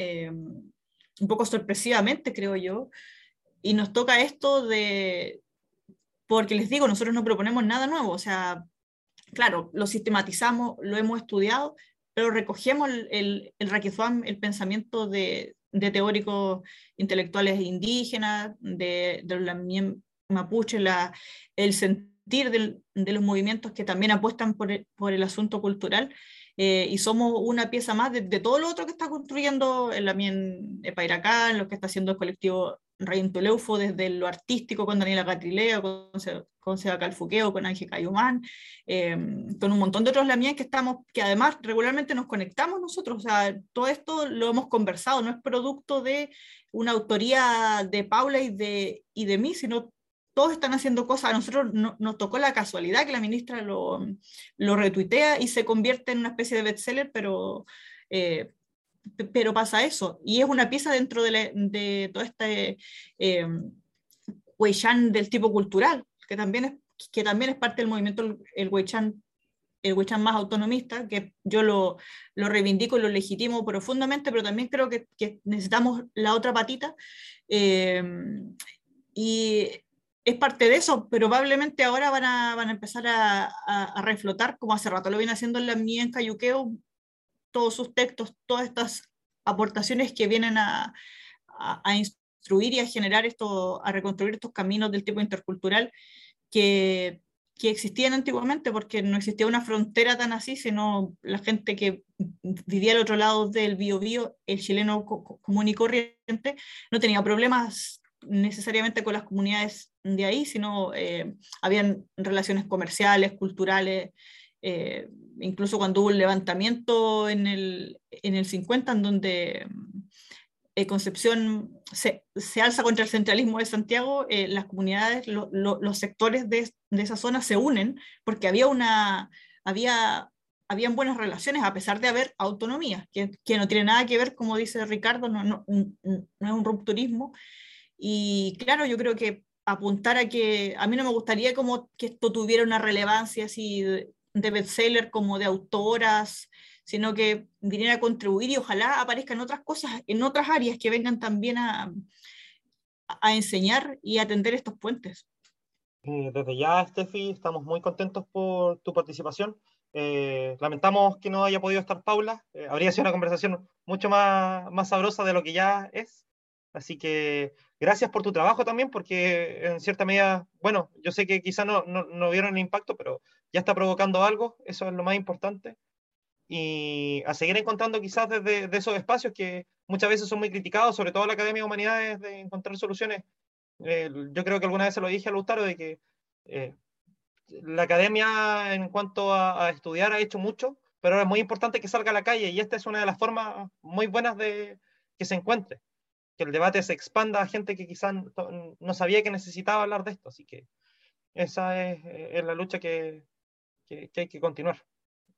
C: un poco sorpresivamente, creo yo, y nos toca esto de, porque les digo, nosotros no proponemos nada nuevo, o sea, claro, lo sistematizamos, lo hemos estudiado, pero recogemos el, el, el el pensamiento de, de, teóricos intelectuales indígenas, de, de los mapuche, la, el sentir de los movimientos que también apuestan por el, por el asunto cultural, eh, y somos una pieza más de, todo lo otro que está construyendo el Lamien Pairacán, lo que está haciendo el colectivo Reintoleufo desde lo artístico con Daniela Catrileo, con, con Seba Calfuqueo, con Ángel Cayumán, em, con un montón de otros lamien que estamos, que además regularmente nos conectamos nosotros, o sea, todo esto lo hemos conversado, no es producto de una autoría de Paula y de, y de mí, sino todos están haciendo cosas. A nosotros nos tocó la casualidad que la ministra lo, lo, retuitea y se convierte en una especie de bestseller, pero, eh, pero pasa eso. Y es una pieza dentro de, de todo este eh, del tipo cultural, que también es, que también es parte del movimiento, el Weichan el Wichan más autonomista, que yo lo, lo, reivindico y lo legitimo profundamente, pero también creo que, que necesitamos la otra patita. Eh, y es parte de eso, probablemente ahora van a, van a empezar a, a, reflotar, como hace rato lo viene haciendo en la mía en Cayuqueo, todos sus textos, todas estas aportaciones que vienen a, a, instruir y a generar esto, a reconstruir estos caminos del tipo intercultural que, que existían antiguamente, porque no existía una frontera tan así, sino la gente que vivía al otro lado del biobío, el chileno común y corriente, no tenía problemas necesariamente con las comunidades de ahí, sino eh, habían relaciones comerciales, culturales, eh, incluso cuando hubo el levantamiento en el, en el 50, en donde eh, Concepción se, se, alza contra el centralismo de Santiago, las comunidades, los sectores de, de, esa zona se unen porque había una, había, habían buenas relaciones a pesar de haber autonomía, que, que no tiene nada que ver, como dice Ricardo, no, no, no es un rupturismo, y claro, yo creo que apuntar a que a mí no me gustaría como que esto tuviera una relevancia así de, bestseller como de autoras, sino que viniera a contribuir y ojalá aparezcan otras cosas en otras áreas que vengan también a, a enseñar y atender estos puentes.
A: Desde ya, Steffi, estamos muy contentos por tu participación. Eh, lamentamos que no haya podido estar Paula. Eh, habría sido una conversación mucho más, más sabrosa de lo que ya es. Así que gracias por tu trabajo también, porque en cierta medida, bueno, yo sé que quizá no, no, vieron el impacto, pero ya está provocando algo, eso es lo más importante. Y a seguir encontrando quizás desde de esos espacios que muchas veces son muy criticados, sobre todo la Academia de Humanidades, de encontrar soluciones. Eh, yo creo que alguna vez se lo dije a Lutaro, de que eh, la academia en cuanto a, estudiar ha hecho mucho, pero ahora es muy importante que salga a la calle y esta es una de las formas muy buenas de que se encuentre que el debate se expanda a gente que quizás no sabía que necesitaba hablar de esto. Así que esa es, es la lucha que, que, hay que continuar.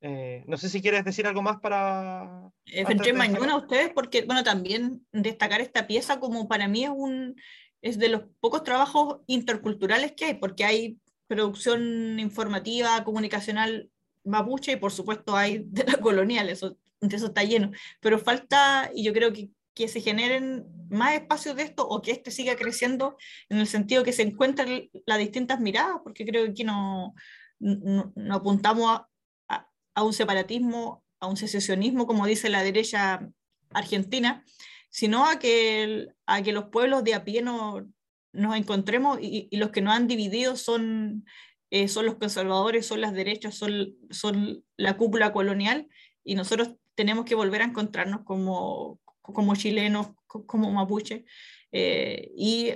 A: Eh, no sé si quieres decir algo más para...
C: Eh, mañana a ustedes, porque, bueno, también destacar esta pieza como para mí es un es de los pocos trabajos interculturales que hay, porque hay producción informativa, comunicacional mapuche y por supuesto hay de la colonial, eso, eso está lleno, pero falta, y yo creo que que se generen más espacios de esto o que este siga creciendo en el sentido que se encuentren las distintas miradas, porque creo que aquí no, apuntamos a, un separatismo, a un secesionismo, como dice la derecha argentina, sino a que, a que los pueblos de a pie no, nos encontremos y, y, los que nos han dividido son, eh, son los conservadores, son las derechas, son, son la cúpula colonial y nosotros tenemos que volver a encontrarnos como, como chilenos, como mapuche, eh, y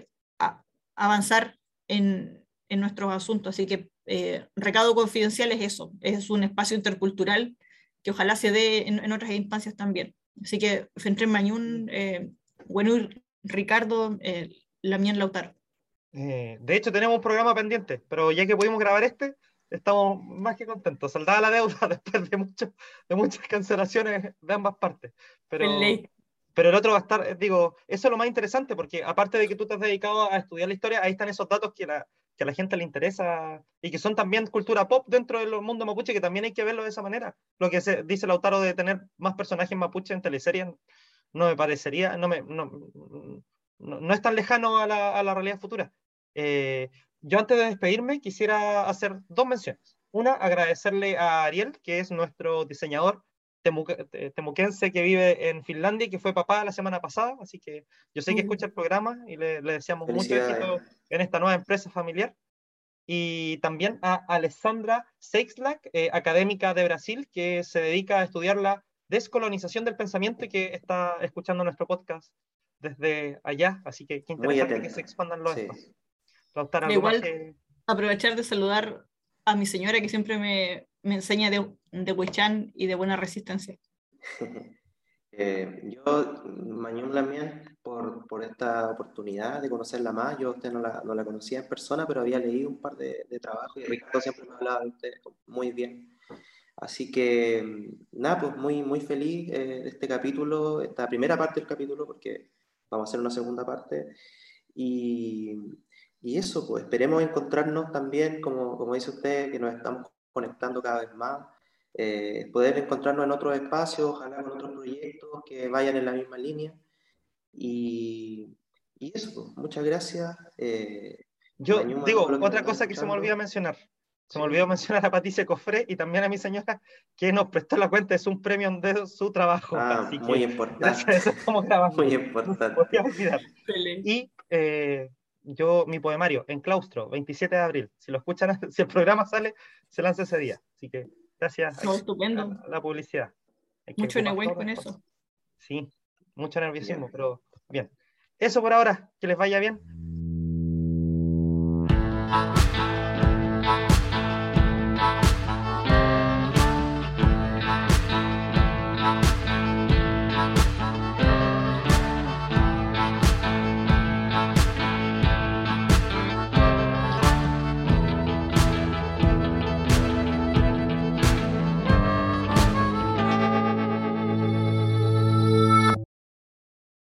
C: avanzar en, en, nuestros asuntos. Así que eh, recado confidencial es eso, es un espacio intercultural que ojalá se dé en, en otras instancias también. Así que Fentre Mañún, eh, bueno, Ricardo, eh, Lamien Lautaro.
A: Eh, de hecho, tenemos un programa pendiente, pero ya que pudimos grabar este, estamos más que contentos. Saldada la deuda [laughs] después de, mucho, de muchas cancelaciones de ambas partes. Pero, pero el otro va a estar, eh, digo, eso es lo más interesante, porque aparte de que tú te has dedicado a estudiar la historia, ahí están esos datos que, la, que a la gente le interesa y que son también cultura pop dentro del mundo mapuche, que también hay que verlo de esa manera. Lo que se, dice Lautaro de tener más personajes mapuche en teleseries no me parecería, no, me, no, no, no es tan lejano a la, a la realidad futura. Eh, yo antes de despedirme quisiera hacer dos menciones. Una, agradecerle a Ariel, que es nuestro diseñador temuquense que vive en Finlandia y que fue papá la semana pasada, así que yo sé que escucha el programa y le, le deseamos mucho éxito en esta nueva empresa familiar. Y también a Alessandra Seixlack, eh, académica de Brasil, que se dedica a estudiar la descolonización del pensamiento y que está escuchando nuestro podcast desde allá, así que qué interesante que se expandan los espacios.
C: Igual, aprovechar de saludar a mi señora que siempre me, me enseña de, de Huichan y de buena resistencia. [laughs]
B: Eh, yo, Mañón Lamien, por, por, esta oportunidad de conocerla más, yo usted no la, no la conocía en persona, pero había leído un par de, de trabajos y Ricardo siempre me hablaba de usted muy bien. Así que, nada, pues muy, muy feliz eh, este capítulo, esta primera parte del capítulo, porque vamos a hacer una segunda parte. Y, y eso, pues esperemos encontrarnos también, como, como dice usted, que nos estamos conectando cada vez más eh, poder encontrarnos en otros espacios, ojalá con otros proyectos que vayan en la misma línea. Y, y eso, pues, muchas gracias. Eh,
A: Yo digo, otra cosa que se me olvidó mencionar. Se me olvidó mencionar a Patricia Cofré y también a mi señora que nos prestó la cuenta, es un premio de su trabajo.
B: Ah, muy importante. [laughs]
A: Muy importante. Y eh, yo, mi poemario, en claustro, 27 de abril. Si lo escuchan, [laughs] si el programa sale, se lanza ese día. Así que Gracias
C: estupendo.
A: la publicidad.
C: mucho en con eso.
A: Sí, mucho nerviosismo, pero bien. Eso por ahora, que les vaya bien.